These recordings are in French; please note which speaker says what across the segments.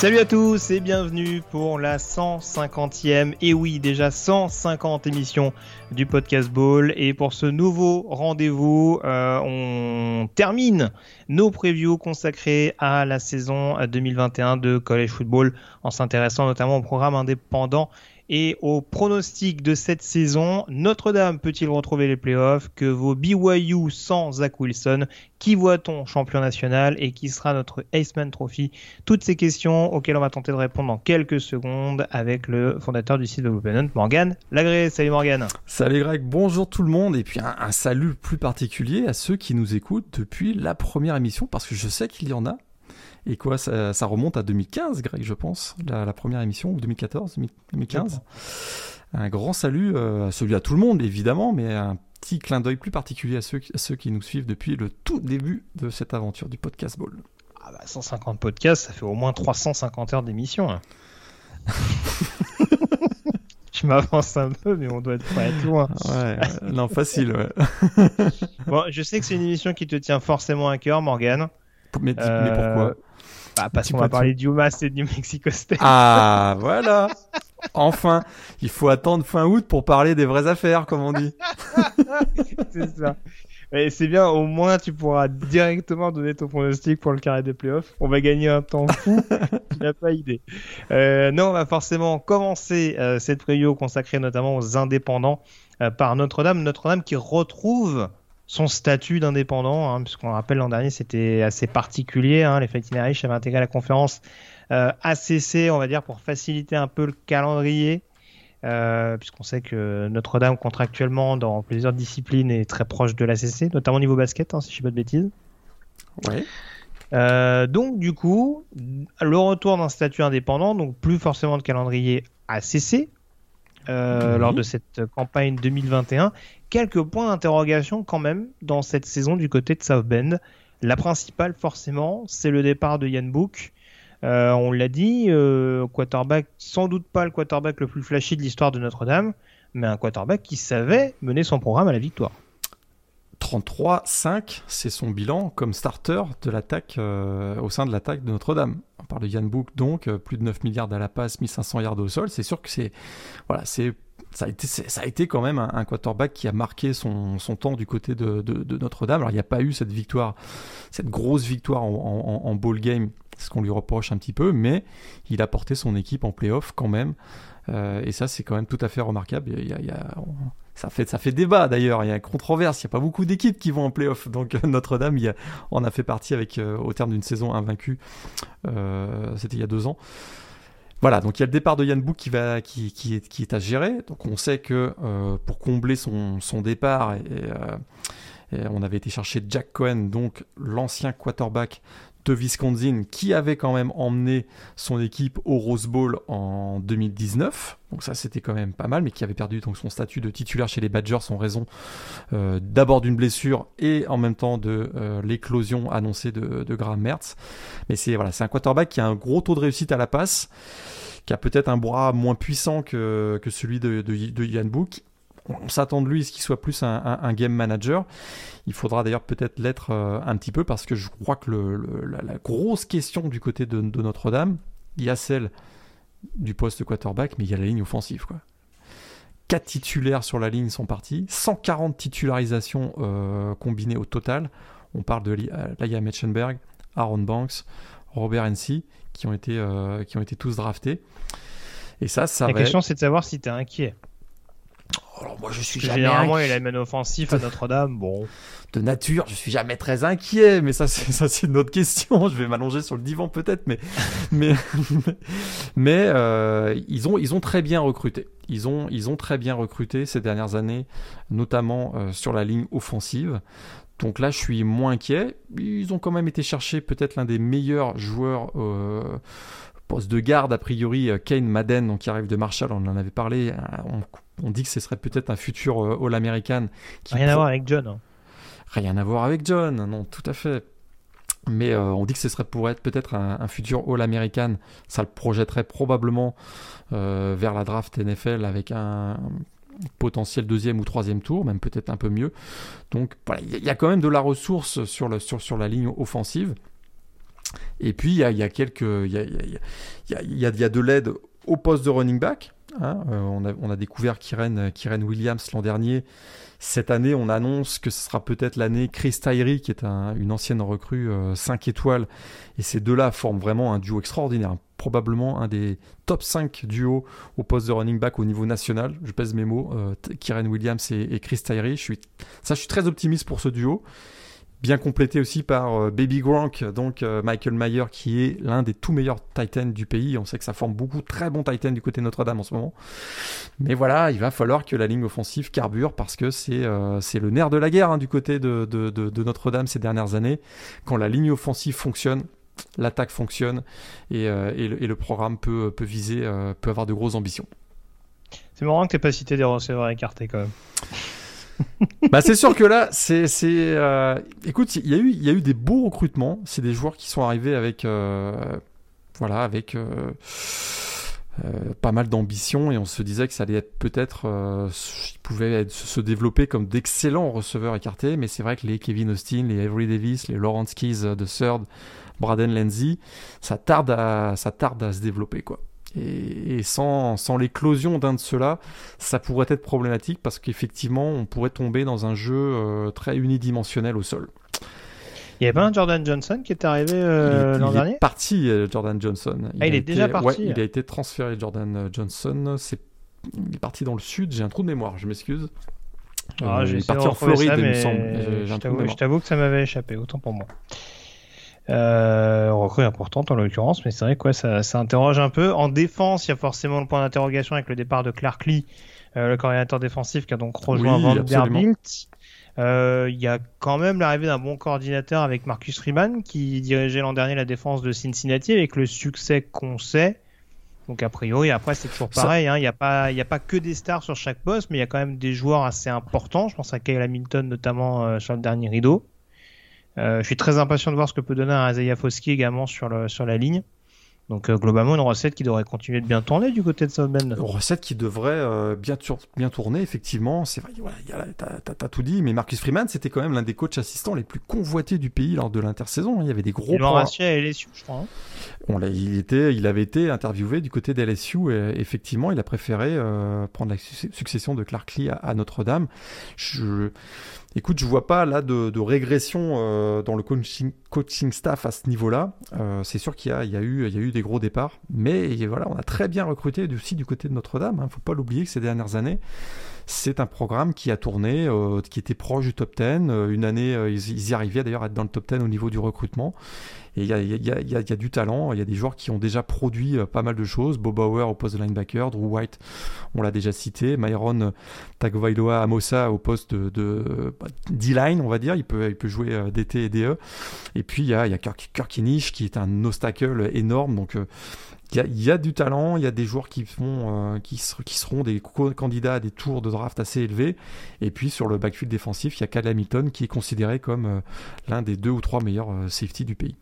Speaker 1: Salut à tous et bienvenue pour la 150e, et oui déjà 150 émissions du podcast Ball. Et pour ce nouveau rendez-vous, euh, on termine nos previews consacrés à la saison 2021 de College Football en s'intéressant notamment au programme indépendant et au pronostic de cette saison, Notre-Dame peut-il retrouver les playoffs? Que vaut BYU sans Zach Wilson? Qui voit-on champion national? Et qui sera notre Aceman Trophy? Toutes ces questions auxquelles on va tenter de répondre dans quelques secondes avec le fondateur du site de Hunt, Morgan Lagré. Salut Morgan.
Speaker 2: Salut Greg, bonjour tout le monde. Et puis un salut plus particulier à ceux qui nous écoutent depuis la première émission parce que je sais qu'il y en a et quoi, ça, remonte à 2015, Greg, je pense, la, première émission, ou 2014, 2015. Un grand salut, euh, celui à tout le monde, évidemment, mais un petit clin d'œil plus particulier à ceux, ceux qui nous suivent depuis le tout début de cette aventure du podcast Ball.
Speaker 1: Ah bah 150 podcasts, ça fait au moins 350 heures d'émission. Hein. je m'avance un peu, mais on doit être pas être loin.
Speaker 2: Ouais, non, facile, ouais.
Speaker 1: bon, je sais que c'est une émission qui te tient forcément à cœur, Morgan.
Speaker 2: Mais, mais pourquoi? Euh,
Speaker 1: bah, parce qu'on va parler du UMass et du Mexico State.
Speaker 2: Ah, voilà. Enfin, il faut attendre fin août pour parler des vraies affaires, comme on dit.
Speaker 1: c'est ça. Et c'est bien, au moins tu pourras directement donner ton pronostic pour le carré des playoffs. On va gagner un temps fou, tu n'as pas idée. Euh, non, on va forcément commencer euh, cette preview consacrée notamment aux indépendants euh, par Notre-Dame. Notre-Dame qui retrouve son statut d'indépendant, hein, puisqu'on rappelle l'an dernier c'était assez particulier, hein, les Fighting Irish avaient intégré la conférence euh, ACC, on va dire, pour faciliter un peu le calendrier, euh, puisqu'on sait que Notre-Dame contractuellement dans plusieurs disciplines est très proche de l'ACC, notamment au niveau basket, hein, si je ne dis pas de bêtises.
Speaker 2: Ouais.
Speaker 1: Euh, donc du coup, le retour d'un statut indépendant, donc plus forcément de calendrier ACC, euh, lors de cette campagne 2021. Quelques points d'interrogation quand même dans cette saison du côté de South Bend. La principale, forcément, c'est le départ de Yann Book. Euh, on l'a dit, euh, quarterback, sans doute pas le quarterback le plus flashy de l'histoire de Notre-Dame, mais un quarterback qui savait mener son programme à la victoire.
Speaker 2: 33-5, c'est son bilan comme starter de l'attaque au sein de l'attaque de Notre-Dame parle de Yann Book, donc euh, plus de 9 milliards à la passe, 1500 yards au sol. C'est sûr que c'est voilà, c'est ça a été, ça a été quand même un, quarterback qui a marqué son, son temps du côté de, de, Notre-Dame. Alors il n'y a pas eu cette victoire, cette grosse victoire en, en, ball game, ce qu'on lui reproche un petit peu, mais il a porté son équipe en playoff quand même. Euh, et ça, c'est quand même tout à fait remarquable. Il y a, il y a, ça fait, ça fait débat d'ailleurs, il y a une controverse, il n'y a pas beaucoup d'équipes qui vont en playoff. Donc Notre-Dame, on a fait partie avec, euh, au terme d'une saison invaincue, euh, c'était il y a deux ans. Voilà, donc il y a le départ de Yann Bouk qui, va, qui, qui, est, à gérer. Donc on sait que euh, pour combler son, son départ, on avait été chercher Jack Cohen, donc l'ancien quarterback de Wisconsin qui avait quand même emmené son équipe au Rose Bowl en 2019. Donc ça c'était quand même pas mal, mais qui avait perdu donc son statut de titulaire chez les Badgers en raison euh, d'abord d'une blessure et en même temps de euh, l'éclosion annoncée de, Graham Mertz. Mais c'est voilà, c'est un quarterback qui a un gros taux de réussite à la passe, qui a peut-être un bras moins puissant que, que celui de, de, de Yann Book on s'attend de lui à ce qu'il soit plus un, game manager. Il faudra d'ailleurs peut-être l'être euh, un petit peu parce que je crois que la, grosse question du côté de, Notre-Dame, il y a celle du poste quarterback, mais il y a la ligne offensive. Quoi. 4 titulaires sur la ligne sont partis, 140 titularisations euh, combinées au total. On parle de Laia Metchenberg, Aaron Banks, Robert Hensi, qui ont été, euh, qui ont été tous draftés.
Speaker 1: Et ça, ça La question, c'est de savoir si tu es inquiet.
Speaker 2: Alors moi je suis jamais
Speaker 1: Généralement, il a un offensif à Notre-Dame. Bon.
Speaker 2: De nature, je suis jamais très inquiet, mais ça c'est ça c'est une autre question. Je vais m'allonger sur le divan peut-être, mais mais mais euh, ils ont ils ont très bien recruté. Ils ont ils ont très bien recruté ces dernières années, notamment euh, sur la ligne offensive. Donc là, je suis moins inquiet. Ils ont quand même été chercher peut-être l'un des meilleurs joueurs euh, poste de garde, a priori, Kane Madden, donc, qui arrive de Marshall, on en avait parlé. On, dit que ce serait peut-être un futur euh, All-American.
Speaker 1: Rien à voir avec John. Hein.
Speaker 2: Rien à voir avec John, non, tout à fait. Mais euh, on dit que ce serait pour être peut-être un, futur All-American. Ça le projetterait probablement euh, vers la draft NFL avec un, potentiel deuxième ou troisième tour, même peut-être un peu mieux. Donc voilà, il y a quand même de la ressource sur, le, sur, sur la ligne offensive. Et puis il y a, quelques, il y a, il y a, de l'aide au poste de running back. Hein. Euh, on, a, on, a, découvert Kyren, Williams l'an dernier. Cette année, on annonce que ce sera peut-être l'année Chris Tyree, qui est une ancienne recrue 5 euh, étoiles. Et ces deux-là forment vraiment un duo extraordinaire. Probablement un des top 5 duos au poste de running back au niveau national. Je pèse mes mots. Euh, Kyren Williams et, Chris Tyree. Ça, je suis très optimiste pour ce duo bien complété aussi par euh, Baby Gronk, donc euh, Michael Mayer, qui est l'un des tout meilleurs Titans du pays. On sait que ça forme beaucoup très bons Titans du côté Notre-Dame en ce moment. Mais voilà, il va falloir que la ligne offensive carbure parce que c'est euh, le nerf de la guerre hein, du côté de, de, de, Notre-Dame ces dernières années. Quand la ligne offensive fonctionne, l'attaque fonctionne et, et, le, programme peut, peut viser, peut avoir de grosses ambitions.
Speaker 1: C'est marrant que tu pas cité des receveurs écartés quand même
Speaker 2: bah c'est sûr que là, c'est, euh, écoute, il y a eu, y a eu des beaux recrutements. C'est des joueurs qui sont arrivés avec, euh, voilà, avec euh, pas mal d'ambition et on se disait que ça allait être peut-être, ils pouvaient se développer comme d'excellents receveurs écartés. Mais c'est vrai que les Kevin Austin, les Avery Davis, les Lawrence Keys de Third, Braden Lenzy, ça tarde à, ça tarde à se développer quoi. Et, sans, sans l'éclosion d'un de ceux-là, ça pourrait être problématique parce qu'effectivement, on pourrait tomber dans un jeu euh, très unidimensionnel au sol.
Speaker 1: Il y avait pas un Jordan Johnson qui est arrivé euh, l'an dernier Il est
Speaker 2: parti, euh, Jordan Johnson.
Speaker 1: Il, ah, il est déjà parti
Speaker 2: Il a été transféré, Jordan Johnson. C'est... Il est parti dans le sud. J'ai un trou de mémoire, je m'excuse.
Speaker 1: Ah, il est parti en Floride, il me semble. je t'avoue que ça m'avait échappé, autant pour moi. Euh, recrue importante en l'occurrence, mais c'est vrai que ça, ça, interroge un peu. En défense, il y a forcément le point d'interrogation avec le départ de Clark Lee, euh, le coordinateur défensif qui a donc rejoint oui, Vanderbilt. Euh, il y a quand même l'arrivée d'un bon coordinateur avec Marcus Freeman qui dirigeait l'an dernier la défense de Cincinnati avec le succès qu'on sait. Donc a priori, après c'est toujours pareil. Hein. Il n'y a pas, il a pas que des stars sur chaque poste, mais il y a quand même des joueurs assez importants. Je pense à Kyle Hamilton notamment euh, sur le dernier rideau. Euh, je suis très impatient de voir ce que peut donner un Isaiah Foski également sur, le, sur la ligne. Donc euh, globalement une recette qui devrait continuer de bien tourner du côté de South Bend. Une
Speaker 2: recette qui devrait euh, bien, bien tourner effectivement. C'est vrai, voilà, t'as tout dit. Mais Marcus Freeman c'était quand même l'un des coachs assistants les plus convoités du pays lors de l'intersaison. Il y avait des gros.
Speaker 1: Il points. à LSU, je crois.
Speaker 2: Hein. il était, il avait été interviewé du côté d'LSU et effectivement il a préféré prendre la succession de Clark Lee à, Notre-Dame. Je Écoute, je vois pas là de, régression euh, dans le coaching, staff à ce niveau-là. Euh, c'est sûr qu'il y, a eu, des gros départs, mais voilà, on a très bien recruté aussi du côté de Notre-Dame. Il hein. ne faut pas l'oublier que ces dernières années, c'est un programme qui a tourné, euh, qui était proche du top 10. une année, ils, y arrivaient d'ailleurs à être dans le top 10 au niveau du recrutement. Et il y a, du talent, il y a des joueurs qui ont déjà produit euh, pas mal de choses. Bob Bauer au poste de linebacker, Drew White, on l'a déjà cité, Myron Tagovailoa Amosa au poste de, D-line, on va dire, il peut, jouer euh, DT et DE. Et puis il y a, Kirk, qui est un obstacle énorme, donc euh, il y, a, du talent, il y a des joueurs qui, font, qui, qui, seront des candidats à des tours de draft assez élevés. Et puis sur le backfield défensif, il y a Cal Hamilton qui est considéré comme l'un des deux ou trois meilleurs safety du pays.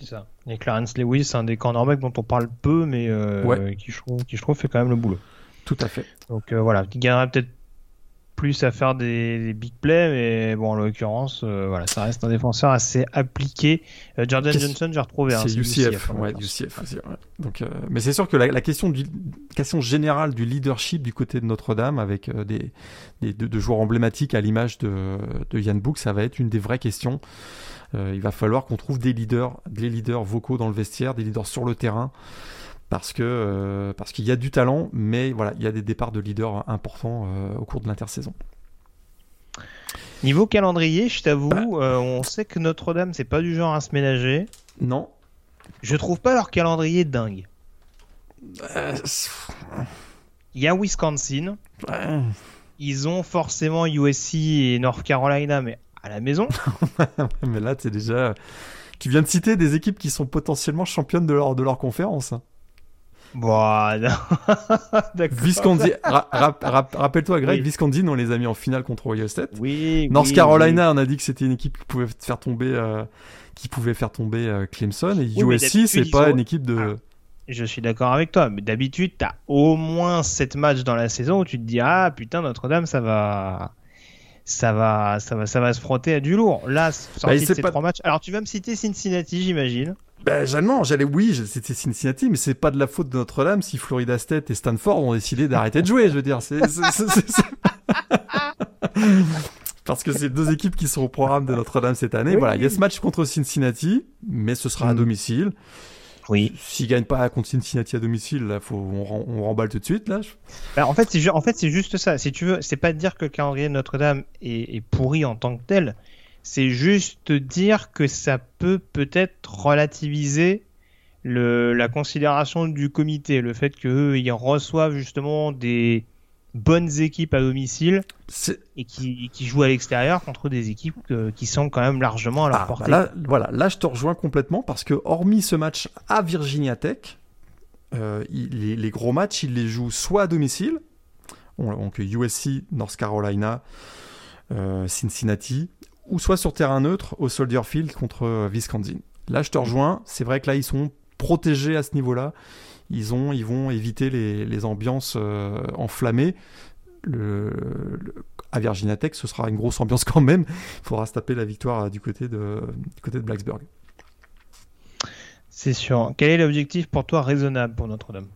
Speaker 1: C'est ça. Et Clarence Lewis, un des cornerbacks dont on parle peu, mais euh, qui, je trouve, qui, je trouve, fait quand même le boulot.
Speaker 2: Tout à fait.
Speaker 1: Donc euh, voilà, qui gagnerait peut-être plus à faire des, big plays, mais bon, en l'occurrence, euh, voilà, ça reste un défenseur assez appliqué. Jordan Johnson, j'ai retrouvé.
Speaker 2: Hein, c'est UCF, ouais, UCF Donc, mais c'est sûr que la, question, du, question générale du leadership du côté de Notre-Dame, avec des, des joueurs emblématiques à l'image de, de Yann Book, ça va être une des vraies questions. Euh, il va falloir qu'on trouve des leaders, des leaders vocaux dans le vestiaire, des leaders sur le terrain parce que parce qu'il y a du talent, mais voilà, il y a des départs de leaders importants au cours de l'intersaison.
Speaker 1: Niveau calendrier, je t'avoue, bah. on sait que Notre-Dame, c'est pas du genre à se ménager.
Speaker 2: Non.
Speaker 1: Je trouve pas leur calendrier dingue. Il y a Wisconsin. Ils ont forcément USC et North Carolina, mais à la maison.
Speaker 2: mais là, c'est déjà. Tu viens de citer des équipes qui sont potentiellement championnes de leur, de leur conférence.
Speaker 1: Bon,
Speaker 2: Visconti, rappelle-toi, Greg, Visconti, on les a mis en finale contre Ohio State.
Speaker 1: Oui.
Speaker 2: North Carolina, on a dit que c'était une équipe qui pouvait faire tomber, euh, qui pouvait faire tomber euh, Clemson. Et USC, c'est pas une équipe de. Ah,
Speaker 1: je suis d'accord avec toi, mais d'habitude, t'as au moins 7 matchs dans la saison où tu te dis ah putain Notre-Dame, ça va, ça va, ça va, ça va se frotter à du lourd. Là, sorti bah, de ces trois matchs. Alors tu vas me citer Cincinnati, j'imagine.
Speaker 2: Ben, non, j'allais, oui, c'était Cincinnati, mais c'est pas de la faute de Notre-Dame si Florida State et Stanford ont décidé d'arrêter de jouer, je veux dire. C'est, Parce que c'est deux équipes qui sont au programme de Notre-Dame cette année. Voilà, il y a ce match contre Cincinnati, mais ce sera à mm. domicile.
Speaker 1: Oui.
Speaker 2: S'ils gagnent pas contre Cincinnati à domicile, là, faut, on, remballe tout de suite, là.
Speaker 1: En fait, c'est en fait, c'est juste ça. Si tu veux, c'est pas de dire que le calendrier de Notre-Dame est, est, pourri en tant que tel. C'est juste dire que ça peut peut-être relativiser le, la considération du comité, le fait qu'eux, ils reçoivent justement des, bonnes équipes à domicile et qui, qui, jouent à l'extérieur contre des équipes qui sont quand même largement à leur ah, bah portée.
Speaker 2: là, voilà, là, je te rejoins complètement parce que hormis ce match à Virginia Tech, euh, les, gros matchs, ils les jouent soit à domicile, donc USC, North Carolina, euh, Cincinnati, ou soit sur terrain neutre au Soldier Field contre euh, Wisconsin. Là, je te rejoins. C'est vrai que là, ils sont protégés à ce niveau-là ils, ont, ils vont éviter les, ambiances euh, enflammées. Le, à Virginia Tech, ce sera une grosse ambiance quand même. Il faudra se taper la victoire du côté de, du côté de Blacksburg.
Speaker 1: C'est sûr. Quel est l'objectif pour toi raisonnable pour Notre-Dame?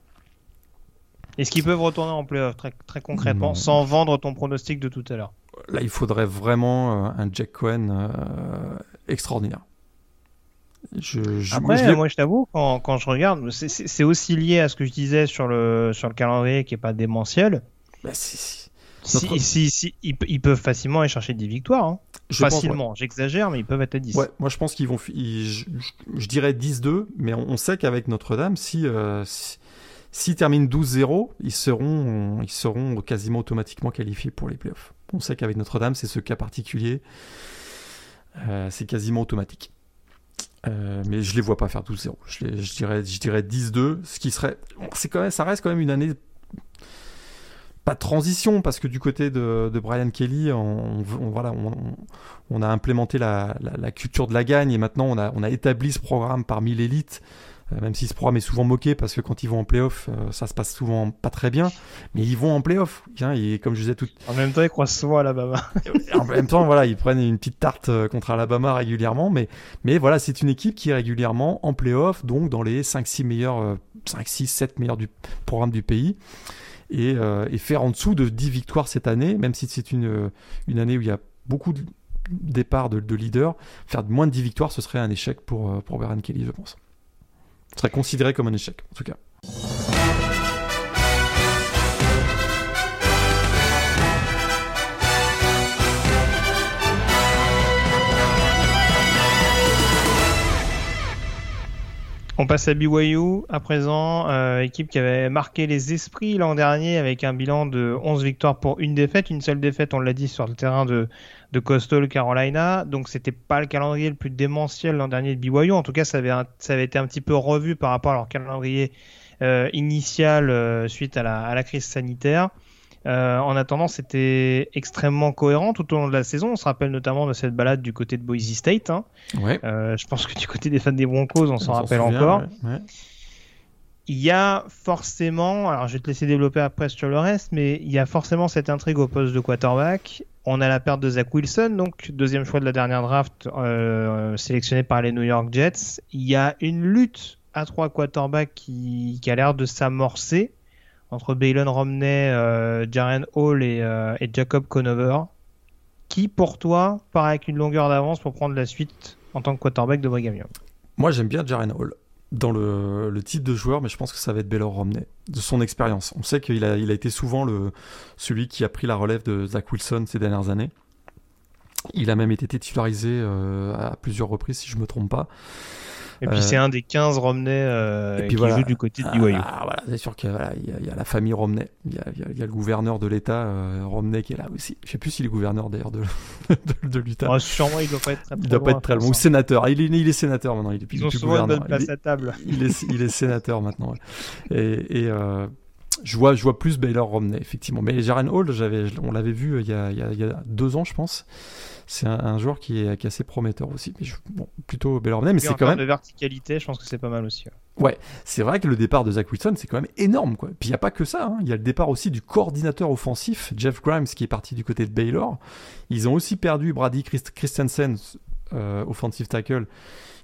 Speaker 1: Est-ce qu'ils peuvent retourner en playoff très, très concrètement sans vendre ton pronostic de tout à l'heure?
Speaker 2: Là, il faudrait vraiment euh, un Jack Cohen euh, extraordinaire.
Speaker 1: Je, Après, moi, je t'avoue, quand, quand, je regarde, c'est aussi lié à ce que je disais sur le, sur le calendrier qui est pas démentiel.
Speaker 2: Bah, si,
Speaker 1: si. Si, ils, peuvent facilement aller chercher des victoires. Hein. facilement, j'exagère, mais ils peuvent être à 10.
Speaker 2: Ouais, moi je pense qu'ils vont. je, dirais 10-2, mais on, sait qu'avec Notre-Dame, si, euh, s'ils terminent 12-0, ils seront, ils seront quasiment automatiquement qualifiés pour les playoffs. On sait qu'avec Notre-Dame, c'est ce cas particulier. Euh, c'est quasiment automatique. Euh, mais je les vois pas faire 12-0. Je, je, dirais, je dirais 10-2, ce qui serait. C'est quand même, ça reste quand même une année. Pas de transition, parce que du côté de, Brian Kelly, on, a implémenté la, culture de la gagne et maintenant on a, établi ce programme parmi l'élite même si ce programme est souvent moqué parce que quand ils vont en playoff, euh, ça se passe souvent pas très bien, mais ils vont en playoff. Et comme je disais tout.
Speaker 1: En même temps, ils croisent souvent à Alabama.
Speaker 2: en même temps, voilà, ils prennent une petite tarte euh, contre Alabama régulièrement, mais, mais voilà, c'est une équipe qui est régulièrement en playoff, donc dans les 5-6 meilleurs, 5, 6, 7 meilleurs du programme du pays. Et, et, faire en dessous de 10 victoires cette année, même si c'est une, une année où il y a beaucoup de départs de, de leaders, faire moins de 10 victoires, ce serait un échec pour, pour Baron Kelly, je pense. Serait considéré comme un échec, en tout cas.
Speaker 1: On passe à BYU à présent, euh, équipe qui avait marqué les esprits l'an dernier avec un bilan de 11 victoires pour une défaite, une seule défaite, on l'a dit, sur le terrain de, de Coastal Carolina. Donc c'était pas le calendrier le plus démentiel l'an dernier de BYU. En tout cas, ça avait, été un petit peu revu par rapport à leur calendrier euh, initial euh, suite à la, crise sanitaire. Euh, en attendant, c'était extrêmement cohérent tout au long de la saison. On se rappelle notamment de cette balade du côté de Boise State. Hein.
Speaker 2: Ouais.
Speaker 1: Euh, je pense que du côté des fans des Broncos, on s'en rappelle encore.
Speaker 2: Ouais,
Speaker 1: il y a forcément, alors je vais te laisser développer après sur le reste, mais il y a forcément cette intrigue au poste de quarterback. On a la perte de Zach Wilson, donc deuxième choix de la dernière draft euh, sélectionné par les New York Jets. Il y a une lutte à trois quarterbacks qui, qui a l'air de s'amorcer entre Baylon Romney, euh, Jaren Hall et, euh, et, Jacob Conover. Qui pour toi part avec une longueur d'avance pour prendre la suite en tant que quarterback de Brigham
Speaker 2: Moi j'aime bien Jaren Hall. dans le, le, type de joueur, mais je pense que ça va être Baylor Romney, de son expérience. On sait qu'il a, été souvent celui qui a pris la relève de Zach Wilson ces dernières années. Il a même été titularisé euh, à plusieurs reprises, si je me trompe pas.
Speaker 1: Et puis c'est un des 15 Romney euh, qui joue du côté de BYU.
Speaker 2: Ah, voilà, c'est sûr qu'il voilà, y, y, a la famille Romney. Il y a, il y a le gouverneur de l'État, euh, Romney, qui est là aussi. Je sais plus s'il est gouverneur d'ailleurs de, de, de l'Utah.
Speaker 1: Oh, sûrement, il doit pas être très,
Speaker 2: il doit
Speaker 1: loin,
Speaker 2: pas être très loin. Ou sénateur. Il est, il est sénateur maintenant. Il est
Speaker 1: Ils ont souvent une bonne place
Speaker 2: il est,
Speaker 1: à table.
Speaker 2: Il est, il est sénateur maintenant. Ouais. Et, et euh, je vois, je vois plus Baylor Romney, effectivement. Mais Jaren Hall, on l'avait vu y a, il y a deux ans, je pense c'est un, un, joueur qui est, qui est, assez prometteur aussi. Mais je, bon, plutôt Baylor Romney, mais c'est quand même.
Speaker 1: de verticalité, je pense que c'est pas mal aussi.
Speaker 2: Ouais, ouais c'est vrai que le départ de Zach Wilson, c'est quand même énorme. Quoi. Puis il n'y a pas que ça. Hein. Il y a le départ aussi du coordinateur offensif, Jeff Grimes, qui est parti du côté de Baylor. Ils ont aussi perdu Brady Christ Christensen, euh, offensive tackle,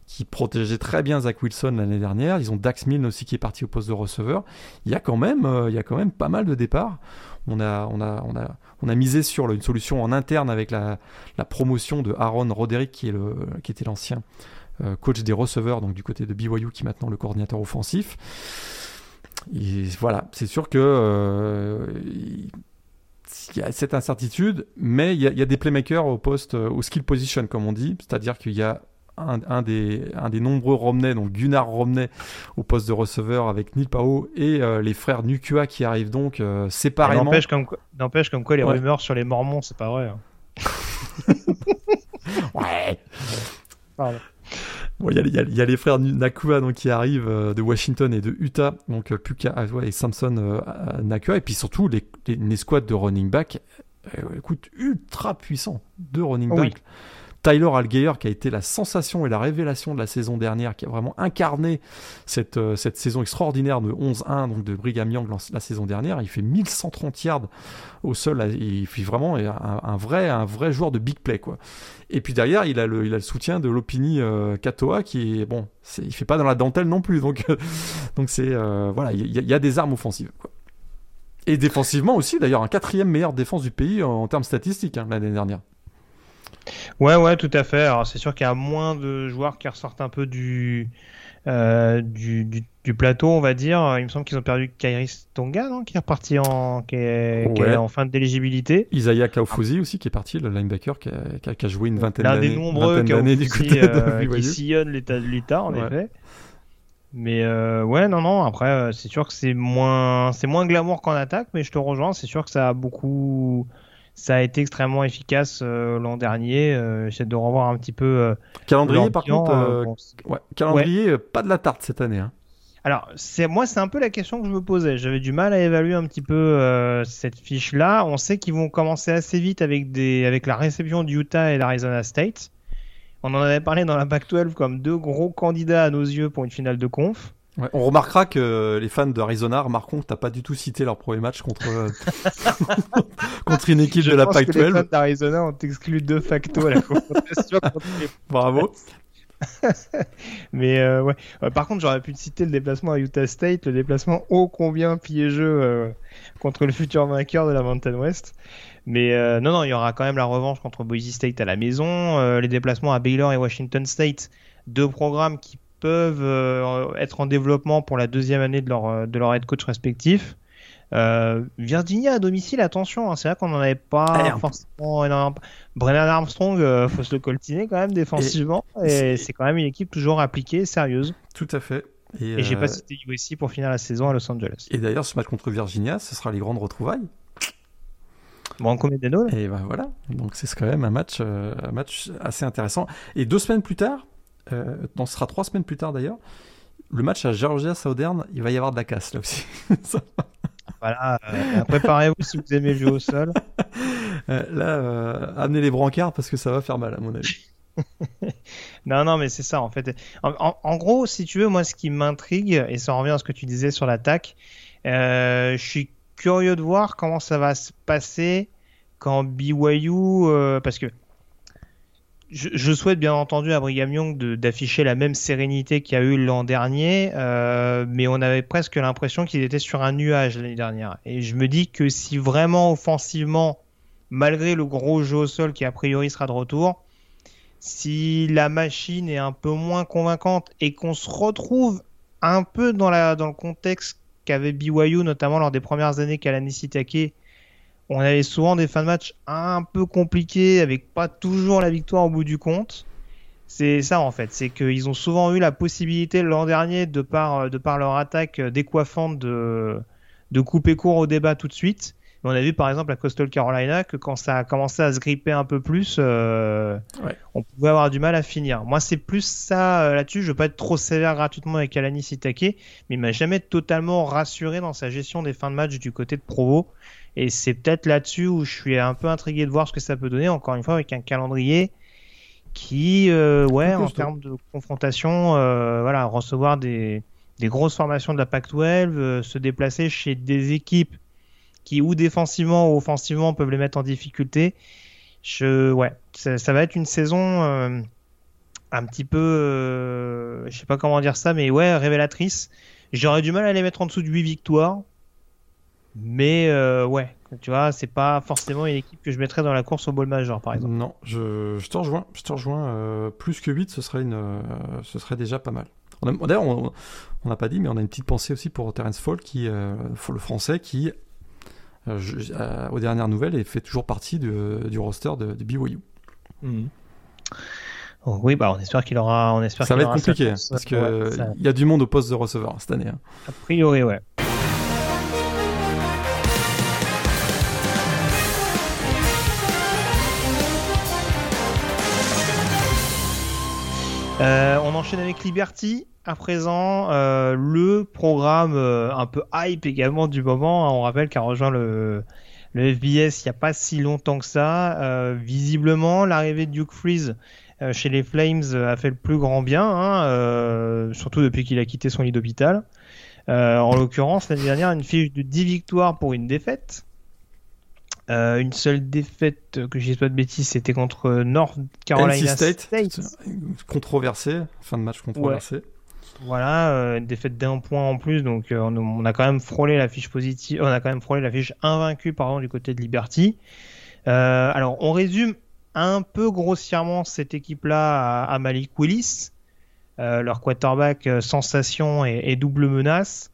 Speaker 2: qui protégeait très bien Zach Wilson l'année dernière. Ils ont Dax Milne aussi qui est parti au poste de receveur. Il y a quand même, euh, il y a quand même pas mal de départs. On a, on a, on a, on a misé sur une solution en interne avec la, promotion de Aaron Roderick, qui, est le, qui était l'ancien euh, coach des receveurs, donc du côté de BYU, qui est maintenant le coordinateur offensif. Voilà, c'est sûr que euh, y a cette incertitude, mais il y, a, il y a des playmakers au poste, au skill position, comme on dit, c'est-à-dire qu'il y a un, un, des, un des nombreux Romney, donc Gunnar Romney au poste de receveur avec Neil Pao et euh, les frères Nukua qui arrivent donc euh, séparément.
Speaker 1: N'empêche comme, n'empêche comme quoi les ouais. rumeurs sur les Mormons, c'est pas vrai.
Speaker 2: Hein. ouais.
Speaker 1: Pardon.
Speaker 2: Bon, il y, y, y, a les frères Nakua donc, qui arrivent euh, de Washington et de Utah, donc euh, Puka ouais, et Samson euh, Nakua, et puis surtout les, les, les squads de running back, écoute, ultra puissants, de running back. Oui. Tyler Algeyer qui a été la sensation et la révélation de la saison dernière, qui a vraiment incarné cette, euh, saison extraordinaire de 11-1 donc de Brigham Young la saison dernière. Il fait 1130 yards au sol, il fait vraiment un, vrai, joueur de big play. Quoi. Et puis derrière, il a le, soutien de Lopini euh, Katoa qui est, bon, il fait pas dans la dentelle non plus. Donc donc c'est euh, voilà, il y, a des armes offensives. Quoi. Et défensivement aussi, d'ailleurs, un quatrième meilleure défense du pays en, en termes statistiques hein, l'année dernière.
Speaker 1: Ouais, ouais, tout à fait. Alors, c'est sûr qu'il y a moins de joueurs qui ressortent un peu du, euh, du, du, du, plateau, on va dire. Il me semble qu'ils ont perdu Kairis Tonga, non Qui est reparti en, qui est, ouais. qui est en fin d'éligibilité.
Speaker 2: Isaiah Kaufusi ah. aussi, qui est parti, le linebacker, qui a, qui a, qui a joué une vingtaine d'années.
Speaker 1: L'un des nombreux côté euh, de qui sillonne l'état de l'Utah, en ouais. effet. Mais euh, ouais, non, non. Après, c'est sûr que c'est moins, c'est moins glamour qu'en attaque, mais je te rejoins. C'est sûr que ça a beaucoup ça a été extrêmement efficace euh, l'an dernier. Euh, J'essaie de revoir un petit peu. Euh,
Speaker 2: calendrier, par contre, bon, ouais, calendrier, ouais. pas de la tarte cette année. Hein.
Speaker 1: Alors, c'est moi, c'est un peu la question que je me posais. J'avais du mal à évaluer un petit peu cette fiche-là. On sait qu'ils vont commencer assez vite avec des, avec la réception du Utah et l'Arizona State. On en avait parlé dans la Pac-12 comme deux gros candidats à nos yeux pour une finale de conf.
Speaker 2: Ouais, on remarquera que les fans d'Arizona remarqueront que t'as pas du tout cité leur premier match contre euh, contre une équipe
Speaker 1: Je
Speaker 2: de la Pac-12.
Speaker 1: Les fans d'Arizona ont exclu de facto à la confrontation
Speaker 2: Bravo.
Speaker 1: Mais euh, ouais. Euh, par contre, j'aurais pu citer le déplacement à Utah State, le déplacement ô combien piégeux euh, contre le futur vainqueur de la Mountain West. Mais non, non, il y aura quand même la revanche contre Boise State à la maison, les déplacements à Baylor et Washington State, deux programmes qui peuvent euh, être en développement pour la deuxième année de leur, de leur head coach respectif. Euh, Virginia à domicile, attention, hein, c'est vrai qu'on n'en avait pas forcément énormément. Brennan Armstrong, euh, faut se le coltiner quand même défensivement, et, c'est quand même une équipe toujours appliquée, sérieuse.
Speaker 2: Tout à fait.
Speaker 1: Et, et j'ai pas cité USC pour finir la saison à Los Angeles.
Speaker 2: Et d'ailleurs, ce match contre Virginia, ce sera les grandes retrouvailles.
Speaker 1: Branco Medeno.
Speaker 2: Et ben voilà, donc c'est quand même un match, euh, un match assez intéressant. Et deux semaines plus tard, euh, non, ce sera trois semaines plus tard d'ailleurs, le match à Georgia Southern, il va y avoir de la casse là aussi.
Speaker 1: voilà, euh, préparez-vous si vous aimez jouer au sol.
Speaker 2: Euh, là, euh, amenez les brancards parce que ça va faire mal à mon avis.
Speaker 1: non, non, mais c'est ça en fait. En, en, en, gros, si tu veux, moi, ce qui m'intrigue, et ça revient à ce que tu disais sur l'attaque, je suis curieux de voir comment ça va se passer quand BYU, parce que je, souhaite bien entendu à Brigham Young d'afficher la même sérénité qu'il y a eu l'an dernier, euh, mais on avait presque l'impression qu'il était sur un nuage l'année dernière. Et je me dis que si vraiment offensivement, malgré le gros jeu au sol qui a priori sera de retour, si la machine est un peu moins convaincante et qu'on se retrouve un peu dans, le contexte qu'avait BYU, notamment lors des premières années qu'à la Nisitake. On avait souvent des fins de match un peu compliqués, avec pas toujours la victoire au bout du compte. C'est ça en fait, c'est qu'ils ont souvent eu la possibilité l'an dernier, de par, de par leur attaque décoiffante, de, de couper court au débat tout de suite. on a vu par exemple à Coastal Carolina que quand ça a commencé à se gripper un peu plus, euh, on pouvait avoir du mal à finir. Moi, c'est plus ça euh, là-dessus. Je veux pas être trop sévère gratuitement avec Alani Sitake, mais il m'a jamais totalement rassuré dans sa gestion des fins de match du côté de Provo. Et c'est peut-être là-dessus où je suis un peu intrigué de voir ce que ça peut donner. Encore une fois, avec un calendrier qui, euh, ouais, en termes de confrontation, voilà, recevoir des des grosses formations de la Pac-12, euh, se déplacer chez des équipes qui ou défensivement ou offensivement peuvent les mettre en difficulté. Je, ouais, ça, va être une saison euh, un petit peu, euh, je sais pas comment dire ça, mais ouais, révélatrice. J'aurais du mal à les mettre en dessous de 8 victoires, mais ouais, tu vois, c'est pas forcément une équipe que je mettrais dans la course au bol major, par exemple.
Speaker 2: Non, je, je te rejoins, je te rejoins. plus que 8, ce serait, une, ce serait déjà pas mal. D'ailleurs, on n'a pas dit, mais on a une petite pensée aussi pour Terence Fall, qui, euh, le français, qui, euh, euh, aux dernières nouvelles, fait toujours partie du roster de, de BYU.
Speaker 1: Mhm. oui, bah on espère qu'il aura. On espère
Speaker 2: ça va être compliqué, parce qu'il il y a du monde au poste de receveur cette année. Hein.
Speaker 1: A priori, ouais. Euh, on enchaîne avec Liberty. À présent, euh, le programme euh, un peu hype également du moment. On rappelle qu'a rejoint le, le FBS il n'y a pas si longtemps que ça. visiblement, l'arrivée de Duke Freeze chez les Flames a fait le plus grand bien, hein, surtout depuis qu'il a quitté son lit d'hôpital. en l'occurrence, l'année dernière, une fiche de 10 victoires pour une défaite. Euh, une seule défaite, que je dis pas de bêtises, c'était contre North Carolina State.
Speaker 2: Controversé, fin de match controversé.
Speaker 1: Voilà, euh, une défaite d'un point en plus, donc euh, on, a quand même frôlé la fiche positive, on a quand même frôlé la fiche invaincue pardon du côté de Liberty. alors on résume un peu grossièrement cette équipe-là à, Malik Willis, leur quarterback sensation et, et double menace.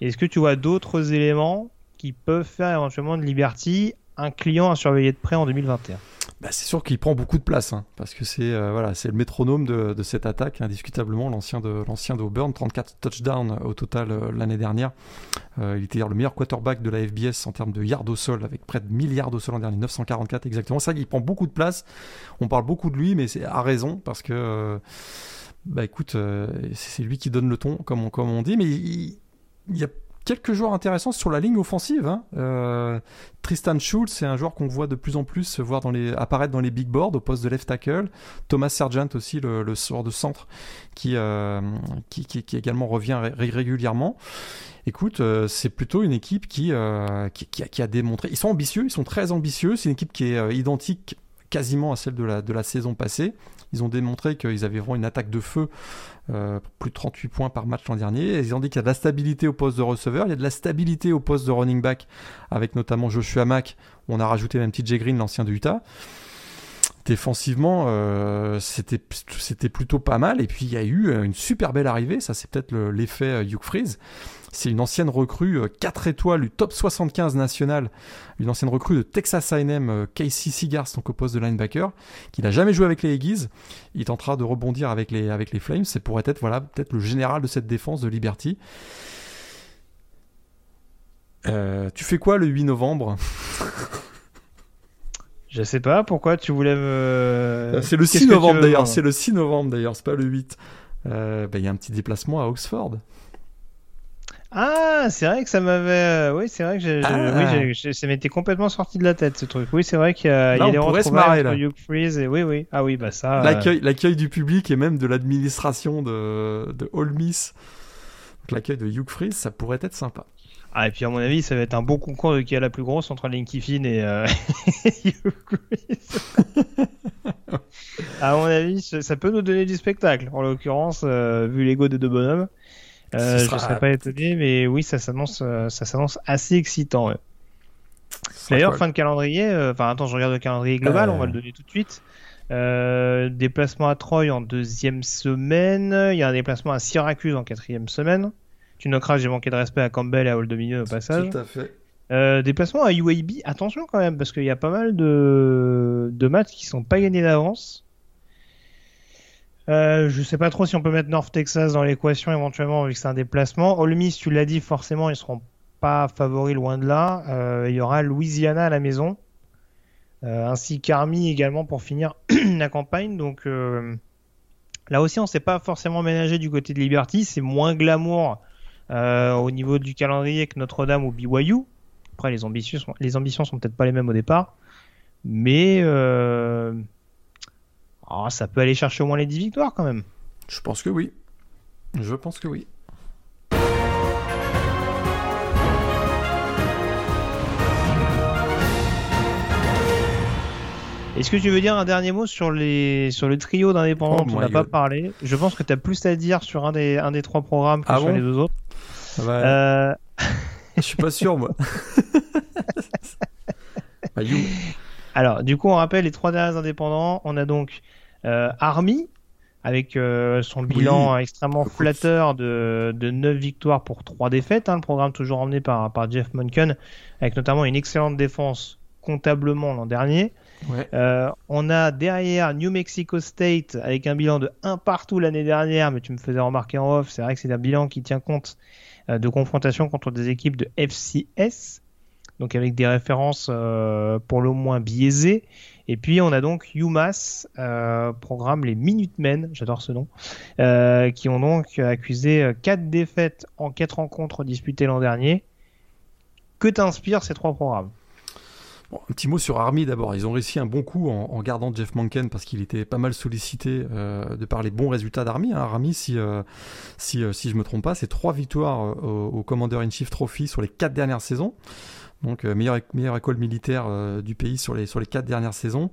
Speaker 1: Est-ce que tu vois d'autres éléments qui peuvent faire éventuellement de Liberty un client à surveiller de près en 2021
Speaker 2: bah, c'est sûr qu'il prend beaucoup de place, hein, parce que c'est euh, voilà, le métronome de, cette attaque, indiscutablement, l'ancien de l'ancien d'Auburn, 34 touchdowns au total euh, l'année dernière. Euh, il était le meilleur quarterback de la FBS en termes de yards au sol, avec près de 1000 yards au sol en dernier, 944 exactement. C'est vrai qu'il prend beaucoup de place. On parle beaucoup de lui, mais c'est à raison, parce que bah écoute, c'est lui qui donne le ton, comme on, comme on dit, mais il, il y a quelques joueurs intéressants sur la ligne offensive. Hein. Euh, Tristan Schultz, c'est un joueur qu'on voit de plus en plus apparaître dans les big boards au poste de left tackle. Thomas Sargent aussi, le, le de centre, qui, euh, également revient régulièrement. Écoute, euh, c'est plutôt une équipe qui, qui, a, démontré. Ils sont ambitieux, ils sont très ambitieux. C'est une équipe qui est identique quasiment à celle de la saison passée. Ils ont démontré qu'ils avaient vraiment une attaque de feu, euh, plus de 38 points par match l'an dernier. ils ont dit qu'il y a de la stabilité au poste de receveur, il y a de la stabilité au poste de running back, avec notamment Joshua Mack. On a rajouté même TJ Green, l'ancien de Utah. Défensivement, euh, c'était plutôt pas mal. Et puis il y a eu une super belle arrivée. Ça, c'est peut-être l'effet euh, Hugh Freeze. C'est une ancienne recrue 4 euh, étoiles du top 75 national, une ancienne recrue de Texas A&M, euh, Casey Seagars, donc au poste de linebacker, qui n'a jamais joué avec les Aggies. Il tentera de rebondir avec les, avec les Flames. C'est pourrait être voilà, peut-être le général de cette défense de Liberty. Euh, tu fais quoi le 8 novembre?
Speaker 1: Je sais pas pourquoi tu voulais me.
Speaker 2: C'est le 6 novembre d'ailleurs. C'est le 6 novembre d'ailleurs. C'est pas le 8. Bah, il y a un petit déplacement à Oxford.
Speaker 1: Ah, c'est vrai que ça m'avait. Euh, oui, c'est vrai que ah. ça m'était complètement sorti de la tête ce truc. Oui, c'est vrai qu'il y a, des retrouvailles entre Hugh Freeze et oui, oui. Ah oui, bah ça.
Speaker 2: Euh, l'accueil, l'accueil du public et même de l'administration de, de All Miss. L'accueil de Hugh Freeze, ça pourrait être sympa.
Speaker 1: Ah, et puis à mon avis, ça va être un bon concours de qui a la plus grosse entre Linky Finn et euh, Hugh Freeze. à mon avis, ça peut nous donner du spectacle. En l'occurrence, vu l'ego des deux bonhommes. Euh, je ne serais pas étonné, mais oui, ça s'annonce, euh, ça s'annonce assez excitant. D'ailleurs, fin de calendrier. Euh, enfin, attends, je regarde le calendrier global. On va le donner tout de suite. Déplacement à Troyes en deuxième semaine. Il y a un déplacement à Syracuse en quatrième semaine. Tu noteras, j'ai manqué de respect à Campbell et à Old Dominion au passage.
Speaker 2: Tout à fait.
Speaker 1: Euh, déplacement à UAB, attention quand même, parce qu'il y a pas mal de, de matchs qui sont pas gagnés d'avance. Euh, je sais pas trop si on peut mettre North Texas dans l'équation éventuellement, vu que c'est un déplacement. Ole Miss, tu l'as dit, forcément, ils seront pas favoris loin de là. Euh, il y aura Louisiana à la maison, euh, ainsi qu'Army également pour finir la campagne. Donc euh, là aussi, on s'est pas forcément ménagé du côté de Liberty. C'est moins glamour au niveau du calendrier que Notre-Dame ou BYU. Après, les ambitions sont, les ambitions sont peut-être pas les mêmes au départ, mais oh, ça peut aller chercher au moins les 10 victoires quand même.
Speaker 2: Je pense que oui. Je pense que oui.
Speaker 1: Est-ce que tu veux dire un dernier mot sur, les, sur le trio d'indépendants
Speaker 2: Oh
Speaker 1: dont on n'a pas parlé? Je pense que tu as plus à dire sur un des, un des trois programmes que
Speaker 2: Ah
Speaker 1: sur
Speaker 2: bon?
Speaker 1: les deux autres.
Speaker 2: Ouais,
Speaker 1: Euh,
Speaker 2: Je suis pas sûr, moi. Bah, you.
Speaker 1: alors, du coup, on rappelle les trois derniers indépendants. On a donc Army, avec euh, son bilan extrêmement flatteur de, de 9 victoires pour 3 défaites. hein, le programme toujours emmené par, par Jeff Monken, avec notamment une excellente défense comptablement l'an dernier.
Speaker 2: Ouais.
Speaker 1: Euh, on a derrière New Mexico State avec un bilan de 1 partout l'année dernière, mais tu me faisais remarquer en off, c'est vrai que c'est un bilan qui tient compte euh, de confrontations contre des équipes de FCS, donc avec des références euh, pour le moins biaisées. Et puis on a donc UMass, euh, programme les Minutemen, j'adore ce nom, euh, qui ont donc accusé 4 défaites en 4 rencontres disputées l'an dernier. Que t'inspirent ces trois programmes?
Speaker 2: Un petit mot sur Army d'abord. Ils ont réussi un bon coup en, gardant Jeff Monken parce qu'il était pas mal sollicité euh, de par les bons résultats d'Army. Hein. Army, si, euh, si, euh, je me trompe pas, c'est trois victoires euh, au, au Commander in Chief Trophy sur les quatre dernières saisons. Donc euh, meilleure, meilleure école militaire euh, du pays sur les, sur les quatre dernières saisons.